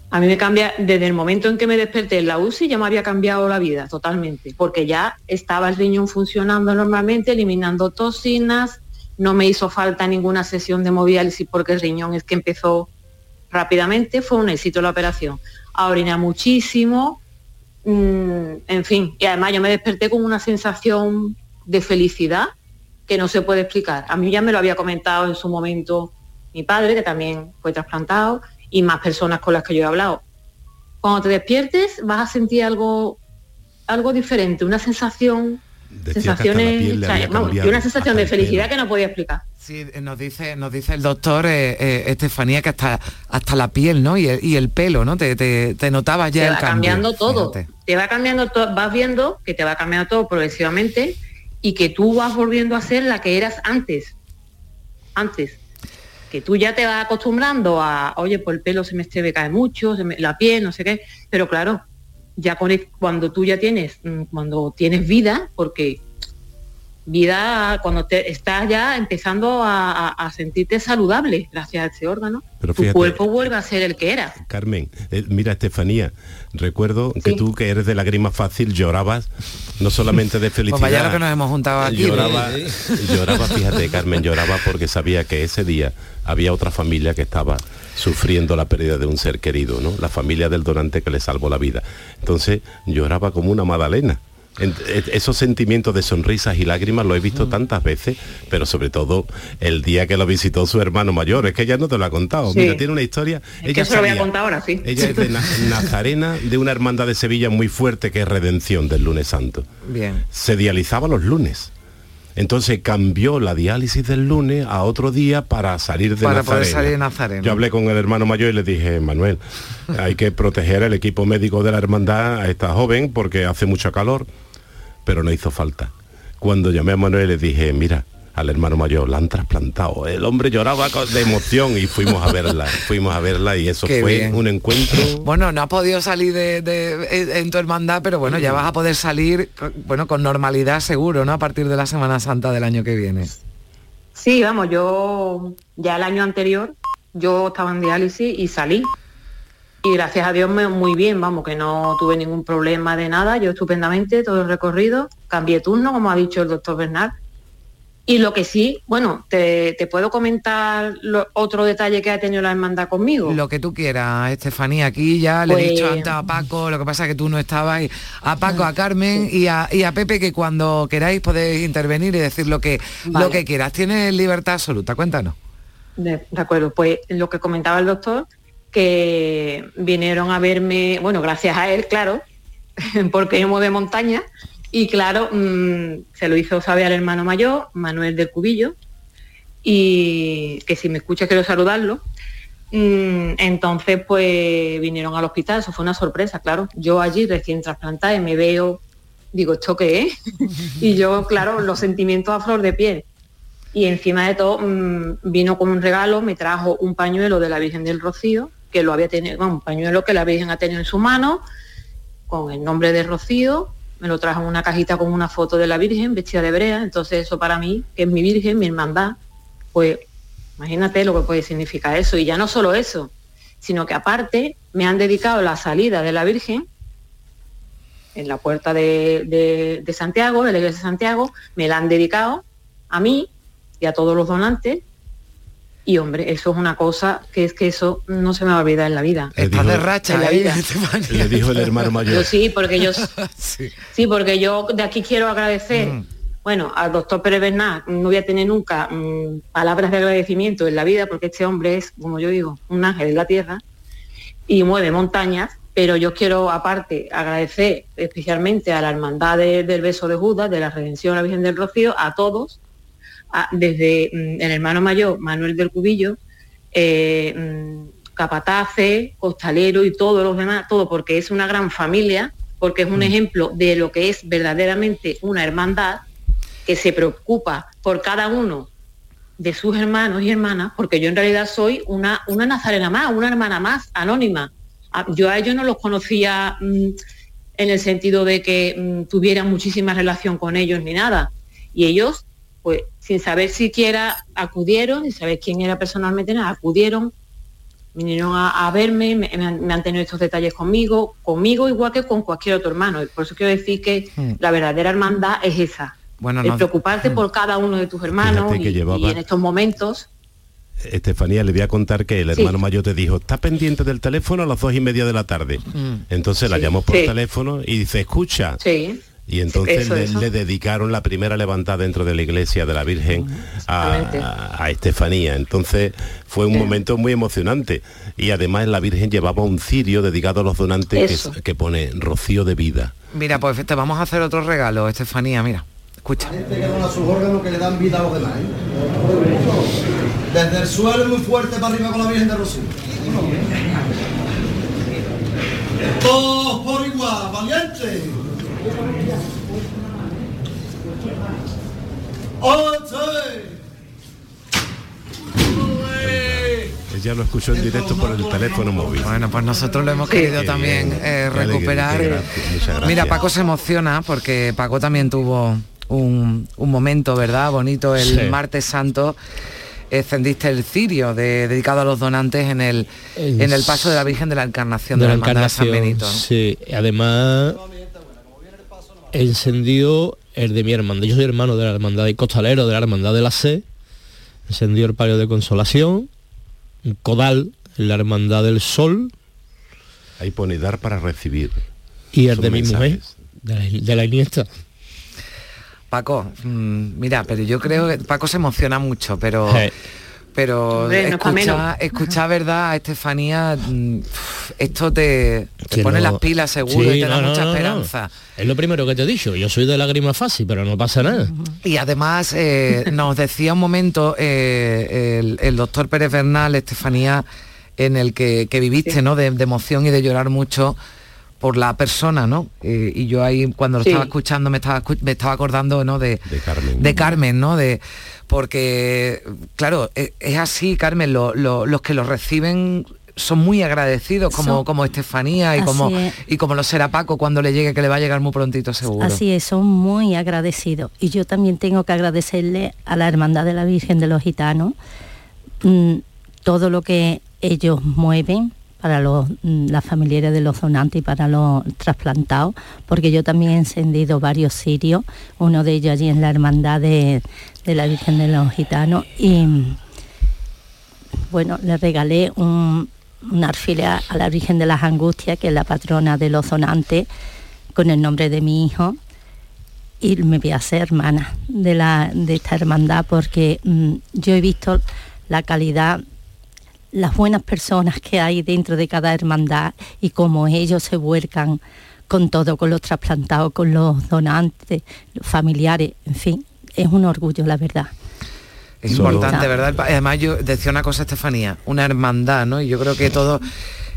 a mí me cambia, desde el momento en que me desperté en la UCI ya me había cambiado la vida totalmente, porque ya estaba el riñón funcionando normalmente, eliminando toxinas, no me hizo falta ninguna sesión de hemodiálisis porque el riñón es que empezó rápidamente, fue un éxito la operación. A muchísimo, mm, en fin, y además yo me desperté con una sensación de felicidad que no se puede explicar. A mí ya me lo había comentado en su momento mi padre, que también fue trasplantado, y más personas con las que yo he hablado. Cuando te despiertes vas a sentir algo, algo diferente, una sensación, sensaciones, o sea, vamos, una sensación de felicidad que no podía explicar. Sí, nos dice, nos dice el doctor eh, eh, Estefanía que hasta, hasta la piel, ¿no? Y el, y el pelo, ¿no? Te, te, te notabas ya te el va cambio. cambiando todo, Fíjate. te va cambiando todo, vas viendo que te va cambiando todo progresivamente y que tú vas volviendo a ser la que eras antes, antes. Que tú ya te vas acostumbrando a, oye, pues el pelo se me caer mucho, se me- la piel, no sé qué, pero claro, ya con el- cuando tú ya tienes, mm, cuando tienes vida, porque vida cuando te estás ya empezando a, a- a sentirte saludable gracias a ese órgano, Pero tu fíjate- cuerpo vuelve a ser el que era. Carmen, eh, mira Estefanía, recuerdo que tú que eres de lágrima fácil llorabas no solamente de felicidad. Pues vaya lo que nos hemos juntado aquí. lloraba, lloraba, fíjate Carmen, lloraba porque sabía que ese día había otra familia que estaba sufriendo la pérdida de un ser querido, ¿no? La familia del donante que le salvó la vida. Entonces lloraba como una magdalena. E- Esos sentimientos de sonrisas y lágrimas lo he visto tantas veces, pero sobre todo el día que lo visitó su hermano mayor. Es que ella no te lo ha contado. Sí. Mira, tiene una historia. Es ella que se lo voy a contar ahora, sí. ella es de Na- Nazarena, de una hermandad de Sevilla muy fuerte que es Redención del lunes santo. Bien. Se dializaba los lunes. Entonces cambió la diálisis del lunes a otro día para salir de Para poder salir de Nazarena. Yo hablé con el hermano mayor y le dije, Manuel, hay que proteger el equipo médico de la hermandad a esta joven porque hace mucho calor, pero no hizo falta. Cuando llamé a Manuel le dije, mira, al hermano mayor, la han trasplantado. El hombre lloraba de emoción y fuimos a verla, fuimos a verla y eso Qué fue bien. un encuentro Bueno, no has podido salir de, de- en- en tu hermandad, pero bueno, ya vas a poder salir, bueno, con normalidad seguro, ¿no? A partir de la Semana Santa del año que viene. Sí, vamos, yo ya el año anterior yo estaba en diálisis y salí. Y gracias a Dios me, muy bien, vamos, que no tuve ningún problema de nada, yo estupendamente todo el recorrido, cambié turno, como ha dicho el doctor Bernard. Y lo que sí, bueno, te, te puedo comentar lo- otro detalle que ha tenido la hermandad conmigo. Lo que tú quieras, Estefanía, aquí ya le he Pues- dicho antes a Paco, lo que pasa es que tú no estabas, y a Paco, a Carmen y a, y a Pepe que cuando queráis podéis intervenir y decir lo que, Vale. lo que quieras. Tienes libertad absoluta, cuéntanos. De, de acuerdo, pues lo que comentaba el doctor, que vinieron a verme, bueno, gracias a él, claro, porque yo de montaña, Y claro, mm, se lo hizo saber al hermano mayor, Manuel del Cubillo, y que si me escucha quiero saludarlo. Mm, entonces, pues vinieron al hospital, eso fue una sorpresa, claro. Yo allí recién trasplantada y me veo, digo, ¿esto qué es? y yo, claro, los sentimientos a flor de piel. Y encima de todo, mm, vino con un regalo, me trajo un pañuelo de la Virgen del Rocío, que lo había tenido, bueno, un pañuelo que la Virgen ha tenido en su mano, con el nombre de Rocío, me lo trajo en una cajita con una foto de la Virgen vestida de brea, entonces eso para mí, que es mi Virgen, mi hermandad, pues imagínate lo que puede significar eso. Y ya no solo eso, sino que aparte me han dedicado la salida de la Virgen en la puerta de, de- de Santiago, de la iglesia de Santiago, me la han dedicado a mí y a todos los donantes. Y hombre, eso es una cosa que es que eso no se me va a olvidar en la vida. Le dijo- de racha, En la ¿eh? vida. Le dijo el hermano Yo mayor. sí, porque yo sí. porque yo de aquí quiero agradecer, Mm. bueno, al doctor Pérez Bernal, no voy a tener nunca mm, palabras de agradecimiento en la vida, porque este hombre es, como yo digo, un ángel en la tierra y mueve montañas, pero yo quiero aparte agradecer especialmente a la hermandad de- del beso de Judas, de la Redención a la Virgen del Rocío, a todos, desde mm, el hermano mayor Manuel del Cubillo, eh, mm, capataces, costalero y todos los demás, todo porque es una gran familia, porque es un ejemplo de lo que es verdaderamente una hermandad que se preocupa por cada uno de sus hermanos y hermanas, porque yo en realidad soy una, una nazarena más, una hermana más, anónima. A- Yo a ellos no los conocía mm, en el sentido de que mm, tuvieran muchísima relación con ellos ni nada. Y ellos, pues sin saber siquiera acudieron, sin saber quién era personalmente nada, acudieron, vinieron a, a verme, me, me han, me han tenido estos detalles conmigo, conmigo igual que con cualquier otro hermano. Por eso quiero decir que Hmm. la verdadera hermandad es esa. Bueno, el no- preocuparte por cada uno de tus hermanos y- llevaba- y en estos momentos Estefanía, le voy a contar que el Sí. hermano mayor te dijo, está pendiente del teléfono a las dos y media de la tarde. Entonces la Sí. llamó por Sí. teléfono y dice, escucha. Y entonces Eso, le, eso. le dedicaron la primera levantada dentro de la iglesia de la Virgen a, Exactamente. a- a Estefanía. Entonces fue un Sí. momento muy emocionante. Y además la Virgen llevaba un cirio dedicado a los donantes que, que pone Rocío de vida. Mira, pues te vamos a hacer otro regalo, Estefanía, mira. Escucha. gente que dona sus órganos que le dan vida a los demás. ¿eh? Desde el suelo muy fuerte para arriba con la Virgen de Rocío. Todos por igual, valiente. Ella lo escuchó en directo por el teléfono móvil. Bueno, pues nosotros lo hemos querido Qué también bien, eh, qué recuperar. qué gracia. Mira, Paco se emociona porque Paco también tuvo un, un momento, ¿verdad? Bonito el Sí. martes santo. Encendiste el cirio de- dedicado a los donantes en el, El en el paso de la Virgen de la Encarnación de de, la la Hermandad de San. Benito. ¿no? Sí, además encendió el de mi hermandad. Yo soy hermano de la hermandad de Costalero, de la hermandad de la C. Encendió el palio de consolación, un codal en la hermandad del sol Ahí pone dar para recibir. y el Son de mi mujer, de la, de la Iniesta. Paco, mm, mira, pero yo creo que Paco se emociona mucho, pero... Sí. Pero Hombre, escucha, escucha verdad, Estefanía, mm, esto te, te Que pone no- las pilas seguro Sí, y te da no, mucha no, no. esperanza. Es lo primero que te he dicho. Yo soy de lágrima fácil, pero no pasa nada. Y además eh, nos decía un momento eh, el, el doctor Pérez Bernal, Estefanía, en el que, que viviste, ¿no? De, de emoción y de llorar mucho por la persona, ¿no? Eh, y yo ahí cuando lo Sí. estaba escuchando me estaba, me estaba acordando, ¿no? De, De Carmen. de Carmen, ¿no? De, porque, claro, e- es así, Carmen, lo- lo- los que lo reciben son muy agradecidos, como, Son- como Estefanía y como, es. y como lo será Paco cuando le llegue, que le va a llegar muy prontito seguro. Así es, son muy agradecidos. Y yo también tengo que agradecerle a la Hermandad de la Virgen de los Gitanos mm, todo lo que ellos mueven para los, mm, las familiares de los donantes y para los trasplantados, porque yo también he encendido varios sirios, uno de ellos allí en la Hermandad de, de la Virgen de los Gitanos, y bueno, le regalé un, un alfiler a la Virgen de las Angustias, que es la patrona de los donantes, con el nombre de mi hijo y me voy a hacer hermana de, la, de esta hermandad porque mm, yo he visto la calidad, las buenas personas que hay dentro de cada hermandad y cómo ellos se vuelcan con todo, con los trasplantados, con los donantes, los familiares, en fin, es un orgullo, la verdad. Es importante, ¿verdad? Además, yo decía una cosa, Estefanía, una hermandad, ¿no? Y yo creo que todos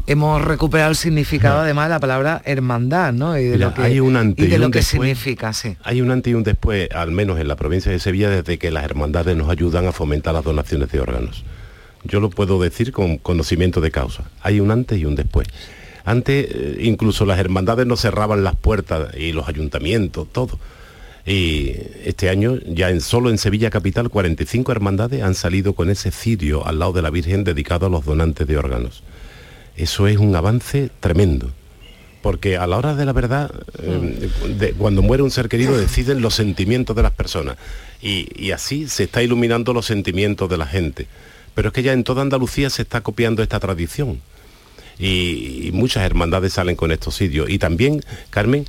hemos recuperado el significado además de la palabra hermandad, ¿no? Y de Mira, lo que, hay un antes y de y lo un que después. significa, sí. Hay un antes y un después, al menos en la provincia de Sevilla, desde que las hermandades nos ayudan a fomentar las donaciones de órganos. Yo lo puedo decir con conocimiento de causa. Hay un antes y un después. Antes eh, incluso las hermandades no cerraban las puertas y los ayuntamientos, todo. Y este año, ya en, solo en Sevilla Capital, 45 hermandades han salido con ese cirio al lado de la Virgen dedicado a los donantes de órganos. Eso es un avance tremendo. Porque a la hora de la verdad, eh, cuando muere un ser querido, deciden los sentimientos de las personas. Y, y así se está iluminando los sentimientos de la gente. Pero es que ya en toda Andalucía se está copiando esta tradición. Y, muchas hermandades salen con estos sitios. Y también, Carmen,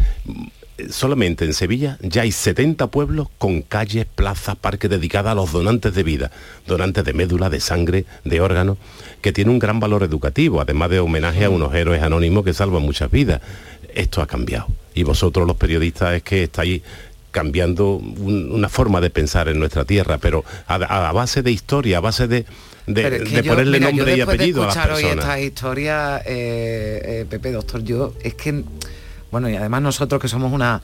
solamente en Sevilla ya hay 70 pueblos con calles, plazas, parques dedicadas a los donantes de vida, donantes de médula, de sangre, de órganos, que tiene un gran valor educativo, además de homenaje a unos héroes anónimos que salvan muchas vidas. Esto ha cambiado. Y vosotros los periodistas es que estáis cambiando un- una forma de pensar en nuestra tierra, pero a base de historia, a base de, de- Pero es que de yo, ponerle mira, yo nombre y después de apellido a las escuchar hoy personas. estas historias, eh, eh, Pepe, doctor, yo es que, bueno, y además nosotros que somos una,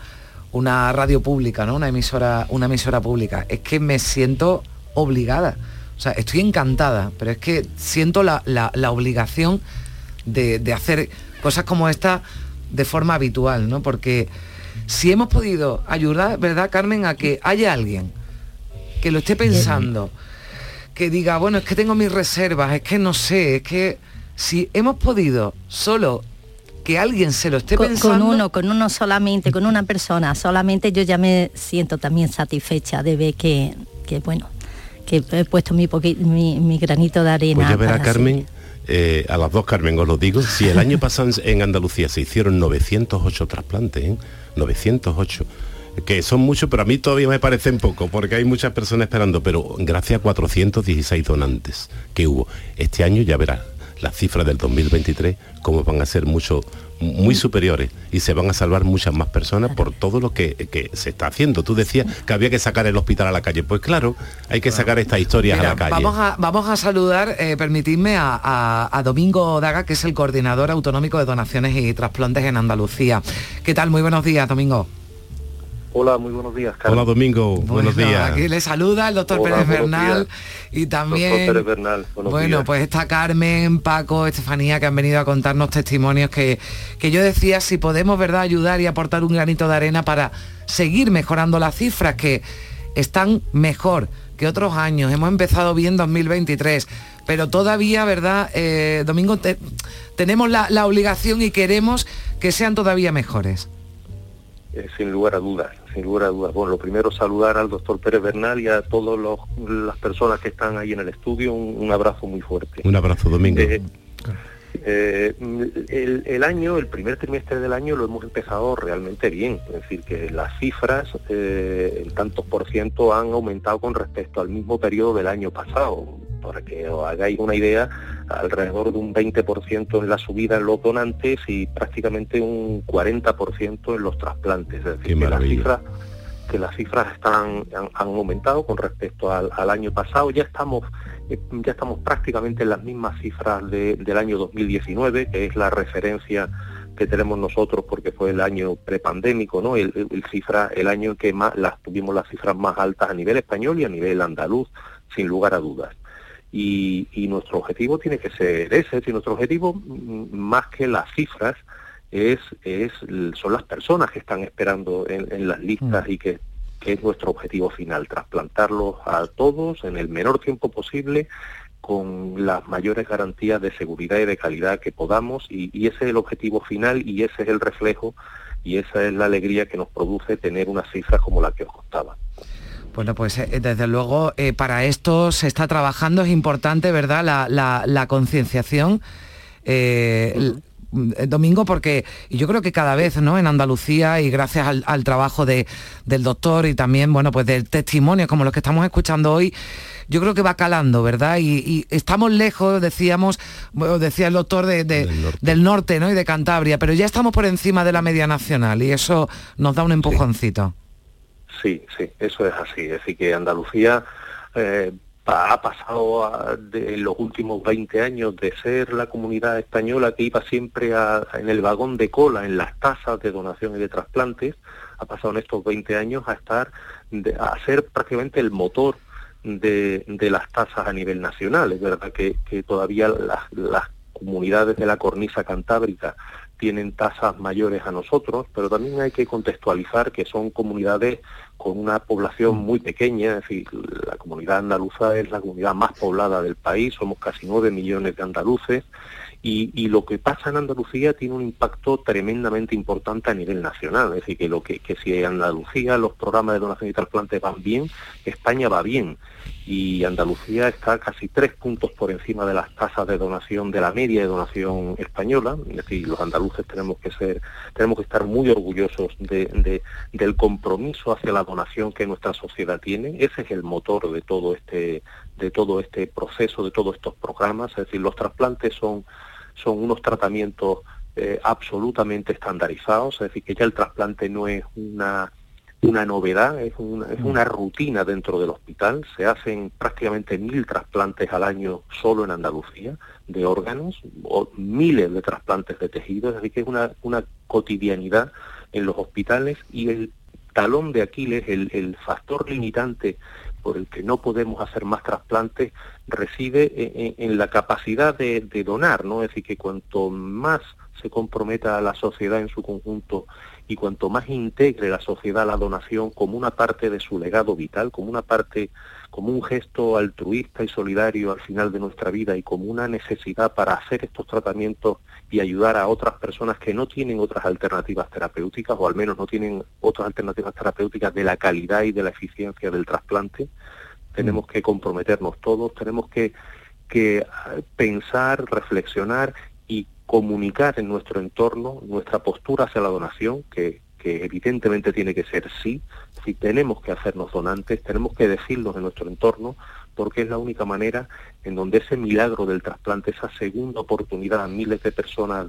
una radio pública, ¿no? Una emisora, una emisora pública, es que me siento obligada. O sea, estoy encantada, pero es que siento la, la- la obligación de, de hacer cosas como esta de forma habitual, ¿no? Porque si hemos podido ayudar, ¿verdad, Carmen, a que haya alguien que lo esté pensando, que diga, bueno, es que tengo mis reservas, es que no sé, es que si hemos podido solo que alguien se lo esté Con, pensando, con uno, con uno solamente, con una persona, solamente yo ya me siento también satisfecha de ver que, que, bueno, que he puesto mi, mi, mi granito de arena. Pues ya verá para Carmen, eh, a las dos Carmen os lo digo, si el año pasado en- en Andalucía se hicieron 908 trasplantes, ¿eh? 908, que son muchos, pero a mí todavía me parecen poco, porque hay muchas personas esperando, pero gracias a 416 donantes que hubo. Este año ya verá las cifras del 2023, cómo van a ser mucho muy superiores y se van a salvar muchas más personas por todo lo que, que se está haciendo. Tú decías que había que sacar el hospital a la calle. Pues claro, hay que sacar estas historias Mira, a la calle. Vamos a, vamos a saludar, eh, permitidme, a, a- a Domingo Daga, que es el coordinador autonómico de donaciones y trasplantes en Andalucía. ¿Qué tal? Muy buenos días, Domingo. Hola, muy buenos días, Carmen. Hola Domingo, buenos Bueno, días. Aquí le saluda el doctor Hola, Pérez Bernal días. y también... Doctor Pérez Bernal, buenos bueno, días. pues está Carmen, Paco, Estefanía, que han venido a contarnos testimonios que, que yo decía, si podemos, ¿verdad?, ayudar y aportar un granito de arena para seguir mejorando las cifras que están mejor que otros años. Hemos empezado bien 2023, pero todavía, ¿verdad, eh, Domingo, te- tenemos la, la obligación y queremos que sean todavía mejores. Eh, sin lugar a dudas, sin lugar a dudas. Bueno, lo primero saludar al doctor Pérez Bernal y a todas las personas que están ahí en el estudio, un, un abrazo muy fuerte. Un abrazo, Domingo. Eh, eh, el, el año, el primer trimestre del año lo hemos empezado realmente bien, es decir, que las cifras eh, en tantos por ciento han aumentado con respecto al mismo periodo del año pasado. Para que os hagáis una idea, alrededor de un 20% en la subida en los donantes y prácticamente un 40% en los trasplantes. Es decir, que las cifras que las cifras están han, han aumentado con respecto al, al año pasado. Ya estamos eh, ya estamos prácticamente en las mismas cifras de- del año 2019, que es la referencia que tenemos nosotros porque fue el año prepandémico, ¿no? El, el- el cifra, el año en que más las tuvimos las cifras más altas a nivel español y a nivel andaluz, sin lugar a dudas. Y, y nuestro objetivo tiene que ser ese, si nuestro objetivo mm, más que las cifras es, es son las personas que están esperando en, en las listas y que, que es nuestro objetivo final, trasplantarlos a todos en el menor tiempo posible con las mayores garantías de seguridad y de calidad que podamos. Y, y ese es el objetivo final y ese es el reflejo y esa es la alegría que nos produce tener unas cifras como la que os contaba. Bueno, pues eh, desde luego eh, para esto se está trabajando, es importante, ¿verdad? La, la- la concienciación. eh, domingo, porque yo creo que cada vez, ¿no? En Andalucía y gracias al, trabajo de, del doctor y también, bueno, pues del testimonio como los que estamos escuchando hoy, yo creo que va calando, ¿verdad? Y, estamos lejos, decíamos, decía el doctor del, norte. ¿no? Y de Cantabria, pero ya estamos por encima de la media nacional y eso nos da un empujoncito. Sí, sí, eso es así. Es decir, que Andalucía eh, ha pasado en los últimos 20 años de ser la comunidad española que iba siempre en el vagón de cola en las tasas de donación y de trasplantes, ha pasado en estos 20 años a estar, a ser prácticamente el motor de, las tasas a nivel nacional. Es verdad que, todavía las comunidades de la cornisa cantábrica tienen tasas mayores a nosotros, pero también hay que contextualizar que son comunidades con una población muy pequeña, es decir, la comunidad andaluza es la comunidad más poblada del país, somos casi 9 millones de andaluces, y, lo que pasa en Andalucía tiene un impacto tremendamente importante a nivel nacional. Es decir, que, lo que, que si en Andalucía los programas de donación y trasplantes van bien, España va bien y Andalucía está casi tres puntos por encima de las tasas de donación de la media de donación española. Es decir, los andaluces tenemos que ser, tenemos que estar muy orgullosos de, del compromiso hacia la donación que nuestra sociedad tiene. Ese es el motor de todo este, de todo este proceso, de todos estos programas. Es decir, los trasplantes son, son unos tratamientos eh, absolutamente estandarizados, es decir, que ya el trasplante no es una una novedad, es una, es una rutina dentro del hospital. Se hacen prácticamente mil trasplantes al año solo en Andalucía de órganos, o miles de trasplantes de tejidos, así que es una, una cotidianidad en los hospitales y el talón de Aquiles, el, el factor limitante por el que no podemos hacer más trasplantes, reside en, la capacidad de, de, donar, ¿no? Es decir, que cuanto más se comprometa a la sociedad en su conjunto y cuanto más integre la sociedad la donación como una parte de su legado vital, como una parte, como un gesto altruista y solidario al final de nuestra vida y como una necesidad para hacer estos tratamientos y ayudar a otras personas que no tienen otras alternativas terapéuticas o al menos no tienen otras alternativas terapéuticas de la calidad y de la eficiencia del trasplante, tenemos que comprometernos todos, tenemos que, que pensar, reflexionar y comunicar en nuestro entorno nuestra postura hacia la donación, que, evidentemente tiene que ser sí, si tenemos que hacernos donantes, tenemos que decirlos en nuestro entorno, porque es la única manera en donde ese milagro del trasplante, esa segunda oportunidad a miles de personas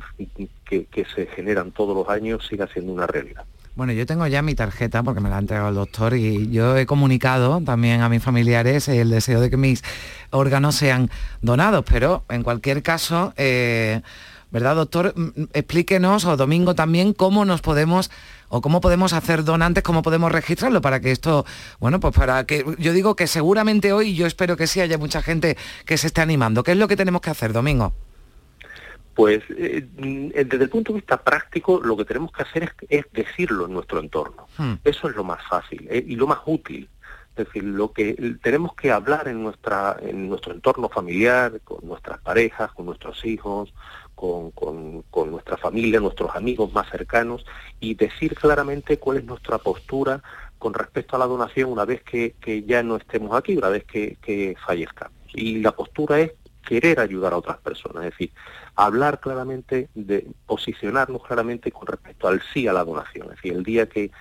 que, que se generan todos los años, siga siendo una realidad. Bueno, yo tengo ya mi tarjeta porque me la ha entregado el doctor y yo he comunicado también a mis familiares el deseo de que mis órganos sean donados, pero en cualquier caso... Eh, ¿verdad, doctor? Explíquenos, o Domingo también, cómo nos podemos o cómo podemos hacer donantes, cómo podemos registrarlo para que esto, bueno, pues para que yo digo que seguramente hoy, yo espero que sí haya mucha gente que se esté animando. ¿Qué es lo que tenemos que hacer, Domingo? Pues eh, mm, desde el punto de vista práctico, lo que tenemos que hacer es, decirlo en nuestro entorno. Hmm. Eso es lo más fácil eh, y lo más útil. Es decir, lo que tenemos que hablar en nuestra en nuestro entorno familiar, con nuestras parejas, con nuestros hijos, con, nuestra familia, nuestros amigos más cercanos y decir claramente cuál es nuestra postura con respecto a la donación una vez que, ya no estemos aquí, una vez que, que fallezcamos. Y la postura es querer ayudar a otras personas, es decir, hablar claramente, de posicionarnos claramente con respecto al sí a la donación. Es decir, el día que,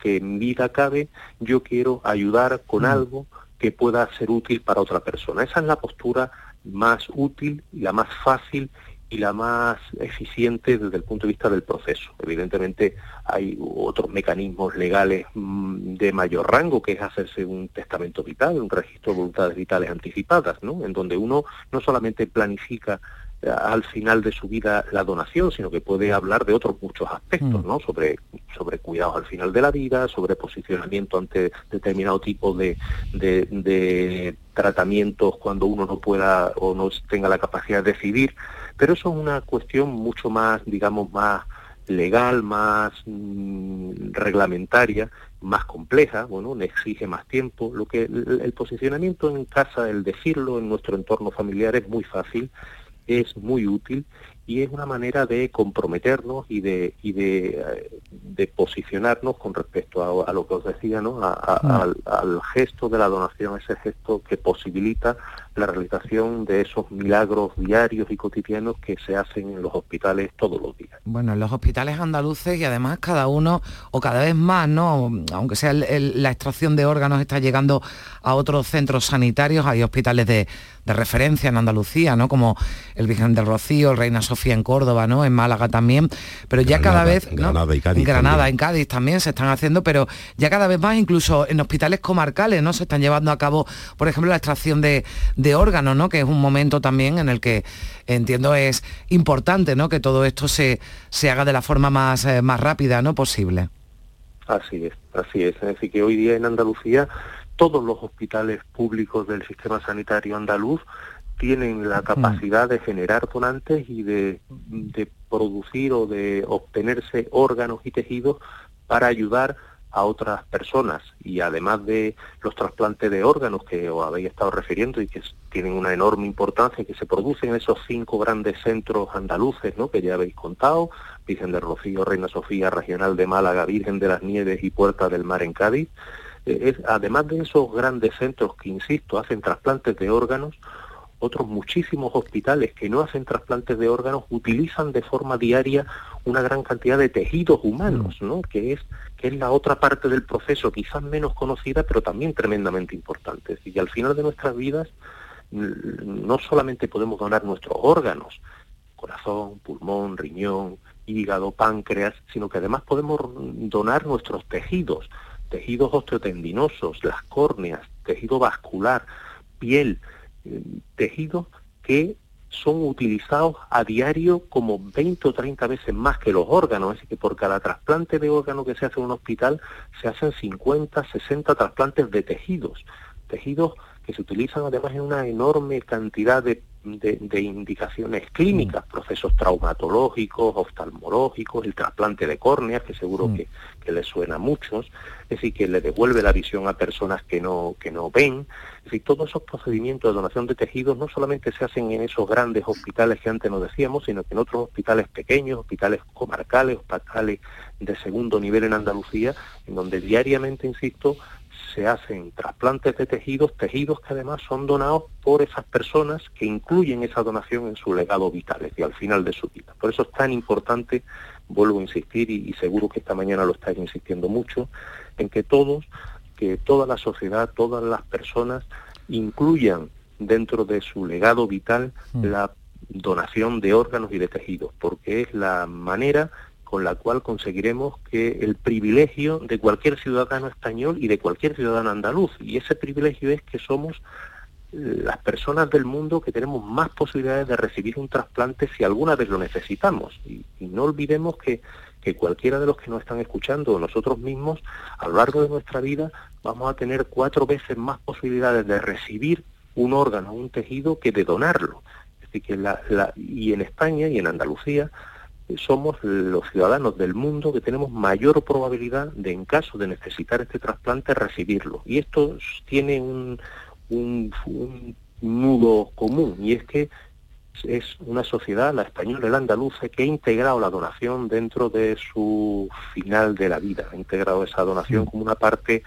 que en vida acabe, yo quiero ayudar con mm. algo que pueda ser útil para otra persona. Esa es la postura más útil y la más fácil y la más eficiente desde el punto de vista del proceso. Evidentemente hay otros mecanismos legales mm, de mayor rango, que es hacerse un testamento vital, un registro de voluntades vitales anticipadas, ¿no? en donde uno no solamente planifica eh, al final de su vida la donación, sino que puede hablar de otros muchos aspectos, mm. ¿no? Sobre, sobre cuidados al final de la vida, sobre posicionamiento ante determinado tipo de, de, de tratamientos cuando uno no pueda o no tenga la capacidad de decidir. Pero eso es una cuestión mucho más, digamos, más legal, más mm, reglamentaria, más compleja, bueno, exige más tiempo. Lo que el, posicionamiento en casa, el decirlo en nuestro entorno familiar es muy fácil, es muy útil y es una manera de comprometernos y de, y de, eh, de posicionarnos con respecto a, lo que os decía, ¿no? A, al, al, gesto de la donación, ese gesto que posibilita la realización de esos milagros diarios y cotidianos que se hacen en los hospitales todos los días. Bueno, en los hospitales andaluces y además cada uno, o cada vez más, ¿no? Aunque sea la extracción de órganos está llegando a otros centros sanitarios, hay hospitales de, de referencia en Andalucía, ¿no? Como el Virgen del Rocío, el Reina Sofía en Córdoba, ¿no? En Málaga también. Pero ya cada vez. Granada y Cádiz. En Granada, en Cádiz también se están haciendo, pero ya cada vez más, incluso en hospitales comarcales, ¿no? Se están llevando a cabo, por ejemplo, la extracción de, de órganos, ¿no? Que es un momento también en el que entiendo es importante, ¿no? Que todo esto se, se haga de la forma más, eh, más rápida, ¿no? Posible. Así es, así es. Es decir, que hoy día en Andalucía todos los hospitales públicos del sistema sanitario andaluz tienen la capacidad de generar donantes y de, producir o de obtenerse órganos y tejidos para ayudar a otras personas y además de los trasplantes de órganos que os habéis estado refiriendo y que tienen una enorme importancia que se producen en esos cinco grandes centros andaluces ¿no? que ya habéis contado, Virgen de Rocío, Reina Sofía, Regional de Málaga, Virgen de las Nieves y Puerta del Mar en Cádiz, es, además de esos grandes centros que, insisto, hacen trasplantes de órganos, otros muchísimos hospitales que no hacen trasplantes de órganos utilizan de forma diaria una gran cantidad de tejidos humanos, ¿no? que, es, que es la otra parte del proceso, quizás menos conocida, pero también tremendamente importante. Y al final de nuestras vidas no solamente podemos donar nuestros órganos, corazón, pulmón, riñón, hígado, páncreas, sino que además podemos donar nuestros tejidos, tejidos osteotendinosos, las córneas, tejido vascular, piel, tejidos que son utilizados a diario como 20 o 30 veces más que los órganos, así que por cada trasplante de órgano que se hace en un hospital se hacen 50, 60 trasplantes de tejidos, tejidos que se utilizan además en una enorme cantidad de de, indicaciones clínicas, mm. procesos traumatológicos, oftalmológicos, el trasplante de córneas, que seguro mm. que, que les suena a muchos, es decir, que le devuelve la visión a personas que no, que no ven. Es decir, todos esos procedimientos de donación de tejidos no solamente se hacen en esos grandes hospitales que antes nos decíamos, sino que en otros hospitales pequeños, hospitales comarcales, hospitales de segundo nivel en Andalucía, en donde diariamente, insisto, se hacen trasplantes de tejidos, tejidos que además son donados por esas personas que incluyen esa donación en su legado vital, es decir, al final de su vida. Por eso es tan importante, vuelvo a insistir, y, seguro que esta mañana lo estáis insistiendo mucho, en que todos, que toda la sociedad, todas las personas incluyan dentro de su legado vital mm. la donación de órganos y de tejidos, porque es la manera con la cual conseguiremos que el privilegio de cualquier ciudadano español y de cualquier ciudadano andaluz, y ese privilegio es que somos las personas del mundo que tenemos más posibilidades de recibir un trasplante si alguna vez lo necesitamos. Y, no olvidemos que, que, cualquiera de los que nos están escuchando, nosotros mismos, a lo largo de nuestra vida, vamos a tener cuatro veces más posibilidades de recibir un órgano, un tejido, que de donarlo. Así que la, y en España y en Andalucía somos los ciudadanos del mundo que tenemos mayor probabilidad de, en caso de necesitar este trasplante, recibirlo. Y esto tiene un, un, nudo común, y es que es una sociedad, la española y la andaluza, que ha integrado la donación dentro de su final de la vida, ha integrado esa donación como una parte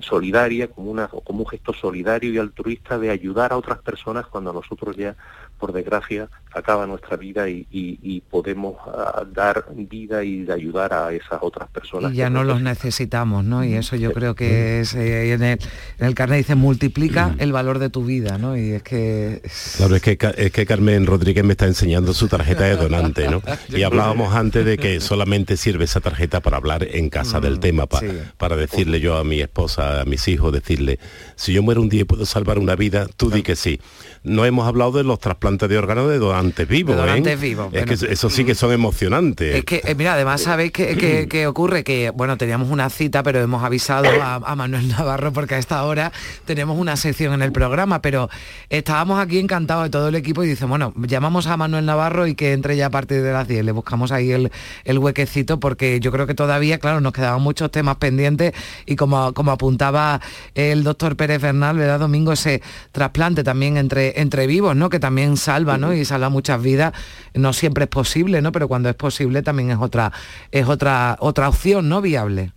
solidaria, como, una, como un gesto solidario y altruista de ayudar a otras personas cuando nosotros ya por desgracia, acaba nuestra vida y, podemos ah, dar vida y ayudar a esas otras personas. Y ya no los necesitamos, ¿no? Y eso yo creo que es, eh, en, el, en, el, carnet dice, multiplica el valor de tu vida, ¿no? Y es que... Claro, es que, es que Carmen Rodríguez me está enseñando su tarjeta de donante, ¿no? Y hablábamos antes de que solamente sirve esa tarjeta para hablar en casa del mm, tema, para decirle yo a mi esposa, a mis hijos, decirle, si yo muero un día y puedo salvar una vida, tú di que sí no hemos hablado de los trasplantes de órganos de donantes vivos. donantes vivos. Es que eso sí que son emocionantes. Es que, eh, mira, además sabéis que, ocurre que, bueno, teníamos una cita, pero hemos avisado a, Manuel Navarro porque a esta hora tenemos una sección en el programa, pero estábamos aquí encantados de todo el equipo y dice, bueno, llamamos a Manuel Navarro y que entre ya a partir de las 10. Le buscamos ahí el, el huequecito porque yo creo que todavía, claro, nos quedaban muchos temas pendientes y como, como apuntaba el doctor Pérez Bernal, ¿verdad, Domingo? Ese trasplante también entre entre vivos, ¿no? Que también salva, ¿no? Y salva muchas vidas. No siempre es posible, ¿no? Pero cuando es posible también es otra, es otra, otra opción, ¿no? Viable.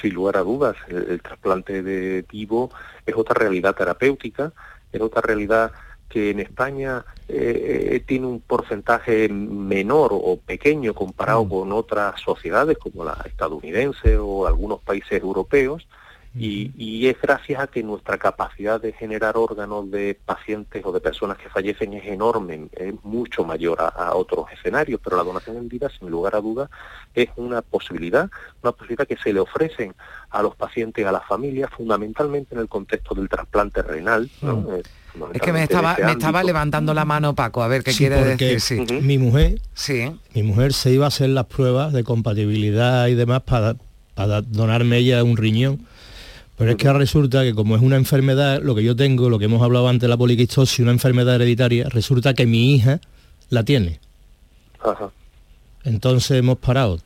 Sin lugar a dudas, el, el trasplante de vivo es otra realidad terapéutica, es otra realidad que en España eh, tiene un porcentaje menor o pequeño comparado con otras sociedades como la estadounidense o algunos países europeos, y, y es gracias a que nuestra capacidad de generar órganos de pacientes o de personas que fallecen es enorme, es mucho mayor a, a otros escenarios, pero la donación en vida, sin lugar a dudas, es una posibilidad, una posibilidad que se le ofrecen a los pacientes, a las familias, fundamentalmente en el contexto del trasplante renal. ¿no? Eh, Es que me estaba, este me estaba levantando la mano Paco, a ver qué Sí, quiere porque decir. Sí. Mi mujer, sí. mi mujer se iba a hacer las pruebas de compatibilidad y demás para, para donarme ella un riñón. Pero es que ahora resulta que como es una enfermedad, lo que yo tengo, lo que hemos hablado antes, la poliquistosis, una enfermedad hereditaria, resulta que mi hija la tiene. Ajá. Entonces hemos parado.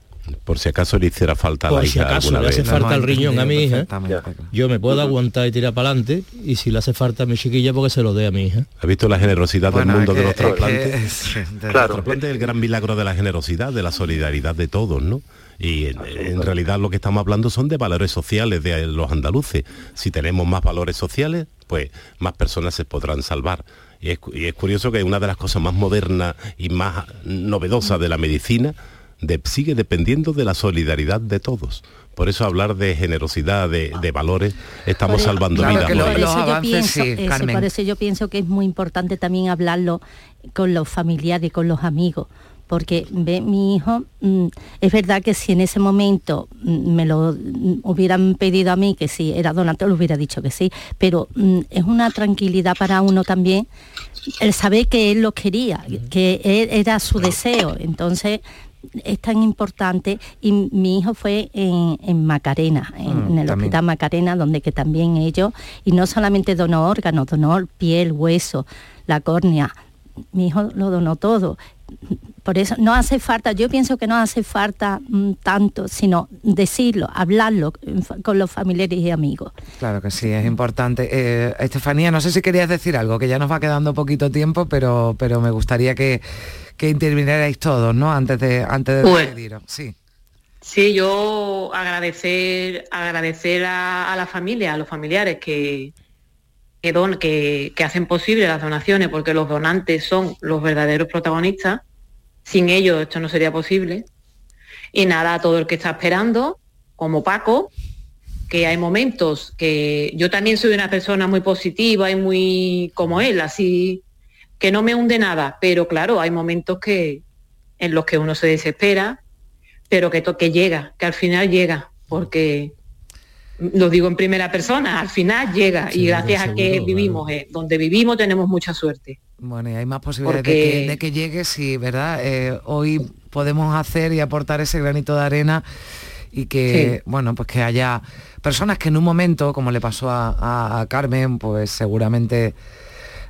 Por si acaso le hiciera falta a la Por si hija acaso alguna le hace vez. falta el riñón a mi hija, yo me puedo aguantar y tirar para adelante, y si le hace falta a mi chiquilla, porque se lo dé a mi hija. ¿Ha visto la generosidad Bueno, del mundo de los es que- trasplantes? es- de- El trasplante es el gran milagro de la generosidad, de la solidaridad de todos, ¿no? Y en, en realidad lo que estamos hablando son de valores sociales de los andaluces. Si tenemos más valores sociales, pues más personas se podrán salvar. Y es, cu- y es curioso que una de las cosas más modernas y más novedosas de la medicina de- sigue dependiendo de la solidaridad de todos. Por eso hablar de generosidad, de, de valores, estamos salvando Claro vidas. que lo- por modernas. los eso yo avances, pienso, sí, eso, Carmen. por eso yo pienso que es muy importante también hablarlo con los familiares, con los amigos, porque ve mi hijo, mm, es verdad que si en ese momento mm, me lo mm, hubieran pedido a mí que si era donante, lo hubiera dicho que sí, pero es una tranquilidad para uno también el saber que él lo quería, que él era su deseo, entonces es tan importante y mi hijo fue en, en Macarena, en, Mm, en el también. hospital Macarena, donde que también ellos, y no solamente donó órganos, donó piel, hueso, la córnea, mi hijo lo donó todo. Por eso no hace falta, yo pienso que no hace falta mm, tanto, sino decirlo, hablarlo con los familiares y amigos. Claro que sí, es importante. Eh, Estefanía, no sé si querías decir algo, que ya nos va quedando poquito tiempo, pero, pero me gustaría que, que intervinierais todos, ¿no? Antes de, antes de Pues- decidiros. Sí. Sí, yo agradecer, agradecer a, a la familia, a los familiares que, que, don- que, que hacen posible las donaciones, porque los donantes son los verdaderos protagonistas. Sin ellos esto no sería posible. Y nada, a todo el que está esperando, como Paco, que hay momentos que yo también soy una persona muy positiva y muy como él, así que no me hunde nada, pero claro, hay momentos que en los que uno se desespera, pero que, to- que llega, que al final llega, porque lo digo en primera persona, al final llega y gracias a que vivimos, eh, donde vivimos tenemos mucha suerte. Bueno, y hay más posibilidades Porque- de, que, de que llegue, sí, ¿verdad? Eh, hoy podemos hacer y aportar ese granito de arena y que, Sí. bueno, pues que haya personas que en un momento, como le pasó a, a- a Carmen, pues seguramente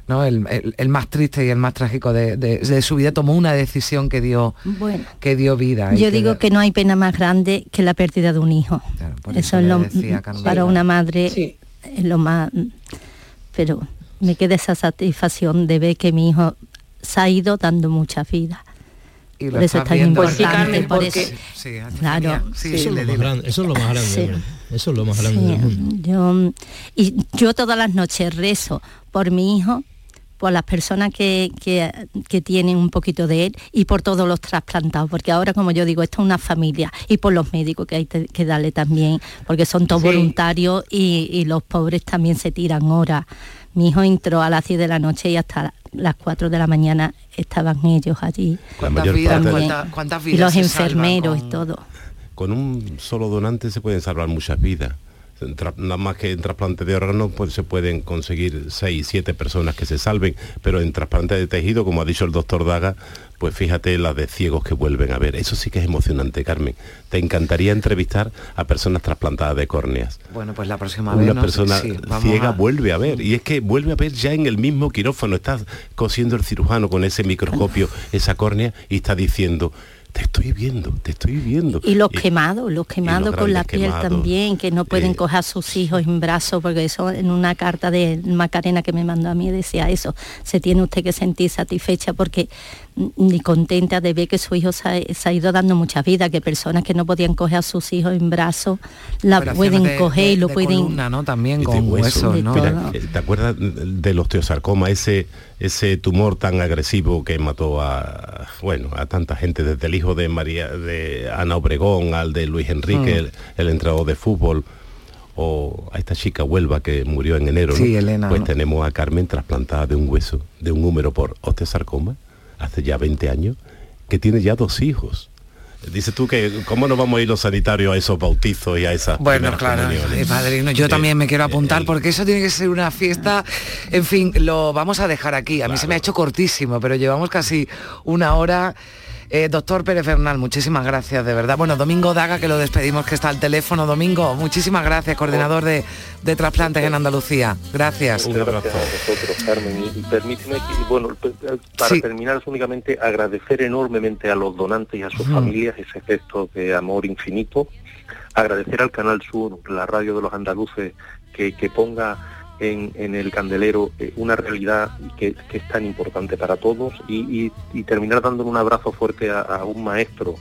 ¿no? El, el- el más triste y el más trágico de, de- de su vida tomó una decisión que dio, Bueno, que dio vida. yo digo que no hay pena más grande que la pérdida de un hijo. eso eso es lo para una madre es lo más pero me queda esa satisfacción de ver que mi hijo se ha ido dando mucha vida. Y por eso es tan importante. Carmen, por eso- Sí, claro. Sí, eso, es lo grande, eso es lo más grande. Eso es lo más grande Sí, del mundo. yo, y yo todas las noches rezo por mi hijo, por las personas que, que, que tienen un poquito de él y por todos los trasplantados, porque ahora, como yo digo, esto es una familia y por los médicos que hay que darle también, porque son todos Sí. voluntarios y, y los pobres también se tiran horas. Mi hijo entró a las 10 de la noche y hasta las 4 de la mañana estaban ellos allí. ¿Cuántas vidas, cuántas- y los enfermeros con- y todo. Con un solo donante se pueden salvar muchas vidas. Nada más que en trasplante de órganos pues, se pueden conseguir 6, 7 personas que se salven, pero en trasplante de tejido, como ha dicho el doctor Daga, pues fíjate las de ciegos que vuelven a ver. Eso sí que es emocionante, Carmen. Te encantaría entrevistar a personas trasplantadas de córneas. Bueno, pues la próxima vez. Una ¿no? persona Sí, ciega a- vuelve a ver y es que vuelve a ver ya en el mismo quirófano está cosiendo el cirujano con ese microscopio esa córnea y está diciendo te estoy viendo, te estoy viendo. Y los quemados, los quemados con la piel quemados. también, que no pueden Eh. coger a sus hijos en brazos, porque eso en una carta de Macarena que me mandó a mí decía eso, se tiene usted que sentir satisfecha porque ni contenta de ver que su hijo se ha, se ha ido dando mucha vida, que personas que no podían coger a sus hijos en brazos la Operaciones pueden de- coger y lo de pueden... columna, ¿no? También Y de con hueso. huesos, ¿no? Mira, ¿Te acuerdas del osteosarcoma, ese, ese tumor tan agresivo que mató a bueno a tanta gente, desde el hijo de María de Ana Obregón al de Luis Enrique, Mm. el, el entrenador de fútbol, o a esta chica Huelva que murió en enero, ¿no? Sí, Elena, Pues ¿no? tenemos a Carmen trasplantada de un hueso, de un húmero por osteosarcoma, hace ya 20 años, que tiene ya dos hijos. Dices tú que cómo no vamos a ir los sanitarios a esos bautizos y a esas Bueno, claro, comuniones? eh, padrino, yo Eh, también me quiero apuntar porque eso tiene que ser una fiesta. En fin, lo vamos a dejar aquí. A mí se me ha hecho cortísimo, pero llevamos casi una hora. Eh, doctor Pérez Bernal, muchísimas gracias, de verdad. Bueno, Domingo Daga, que lo despedimos, que está al teléfono. Domingo, muchísimas gracias, coordinador de, de trasplantes en Andalucía. Gracias. Muchas gracias a vosotros, Carmen. Y, permíteme que, bueno, p- p- para Sí. terminar únicamente agradecer enormemente a los donantes y a sus familias ese gesto de amor infinito. Agradecer al Canal Sur, la radio de los andaluces, que, que ponga en, en el candelero eh, una realidad que, que es tan importante para todos y, y- y terminar dándole un abrazo fuerte a, a un maestro,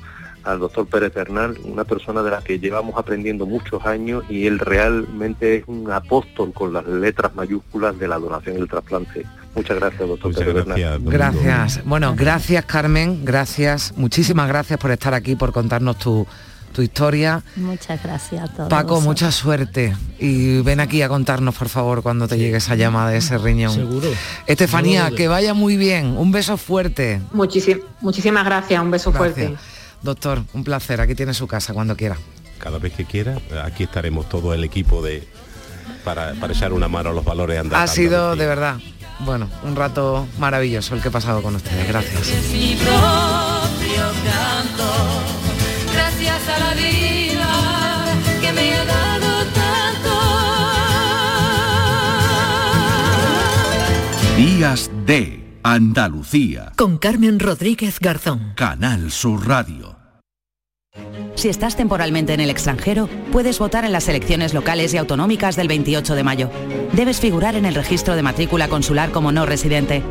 al doctor Pérez Bernal, una persona de la que llevamos aprendiendo muchos años y él realmente es un apóstol con las letras mayúsculas de la donación y el trasplante. Muchas gracias, doctor Pérez Bernal. Gracias. Bueno, gracias Carmen, gracias, muchísimas gracias por estar aquí, por contarnos tu, tu historia. Muchas gracias a todos. Paco, vosotros. mucha suerte y ven aquí a contarnos, por favor, cuando te llegue esa llamada de ese riñón. Seguro. Estefanía, que vaya muy bien. Un beso fuerte. Muchísim- muchísimas gracias, un beso Gracias. fuerte. Doctor, un placer. Aquí tiene su casa cuando quiera. Cada vez que quiera, aquí estaremos todo el equipo de para, para echar una mano a los valores Ha andaluces. sido de verdad, bueno, un rato maravilloso el que he pasado con ustedes. Gracias. mi propio canto, gracias Días de Andalucía. Con Carmen Rodríguez Garzón. Canal Sur Radio. Si estás temporalmente en el extranjero, puedes votar en las elecciones locales y autonómicas del 28 de mayo. Debes figurar en el registro de matrícula consular como no residente.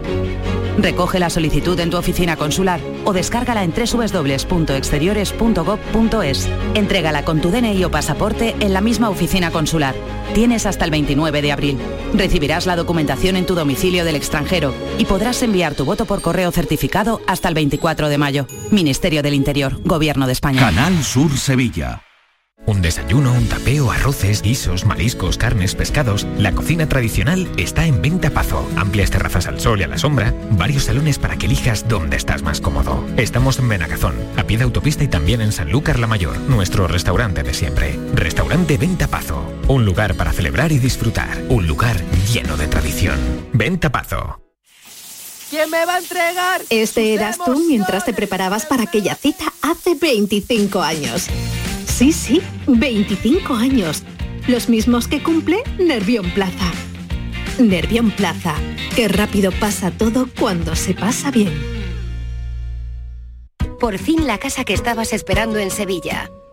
Recoge la solicitud en tu oficina consular o descárgala en www.exteriores.gov.es. Entrégala con tu DNI o pasaporte en la misma oficina consular. Tienes hasta el 29 de abril. Recibirás la documentación en tu domicilio del extranjero y podrás enviar tu voto por correo certificado hasta el 24 de mayo. Ministerio del Interior, Gobierno de España. Canal Sur Sevilla. Un desayuno, un tapeo, arroces, guisos, mariscos, carnes, pescados. La cocina tradicional está en Venta Pazo. Amplias terrazas al sol y a la sombra. Varios salones para que elijas dónde estás más cómodo. Estamos en Benagazón, a pie de autopista y también en Sanlúcar la Mayor, nuestro restaurante de siempre. Restaurante Venta Pazo. Un lugar para celebrar y disfrutar. Un lugar lleno de tradición. Venta Pazo. ¿Quién me va a entregar? Este eras tú mientras te preparabas para aquella cita hace 25 años. Sí, sí, 25 años. Los mismos que cumple Nervión Plaza. Nervión Plaza. Qué rápido pasa todo cuando se pasa bien. Por fin la casa que estabas esperando en Sevilla.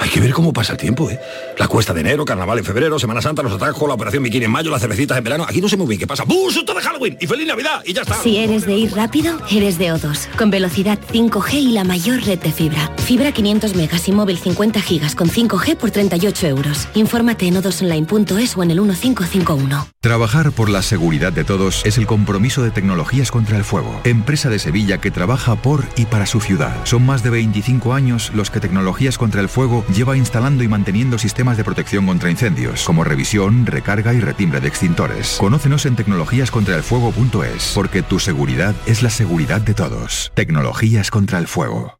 Hay que ver cómo pasa el tiempo, ¿eh? La cuesta de enero, carnaval en febrero, Semana Santa, los atajos, la operación bikini en mayo, las cervecitas en verano. Aquí no sé muy bien qué pasa. ¡Bum! ¡Susto de Halloween! ¡Y feliz Navidad! Y ya está. Si eres de ir rápido, eres de O2, con velocidad 5G y la mayor red de fibra. Fibra 500 megas y móvil 50 gigas con 5G por 38 euros. Infórmate en odosonline.es o en el 1551. Trabajar por la seguridad de todos es el compromiso de Tecnologías contra el Fuego, empresa de Sevilla que trabaja por y para su ciudad. Son más de 25 años los que Tecnologías contra el Fuego lleva instalando y manteniendo sistemas de protección contra incendios, como revisión, recarga y retimbre de extintores. Conócenos en tecnologíascontraelfuego.es, porque tu seguridad es la seguridad de todos. Tecnologías contra el Fuego.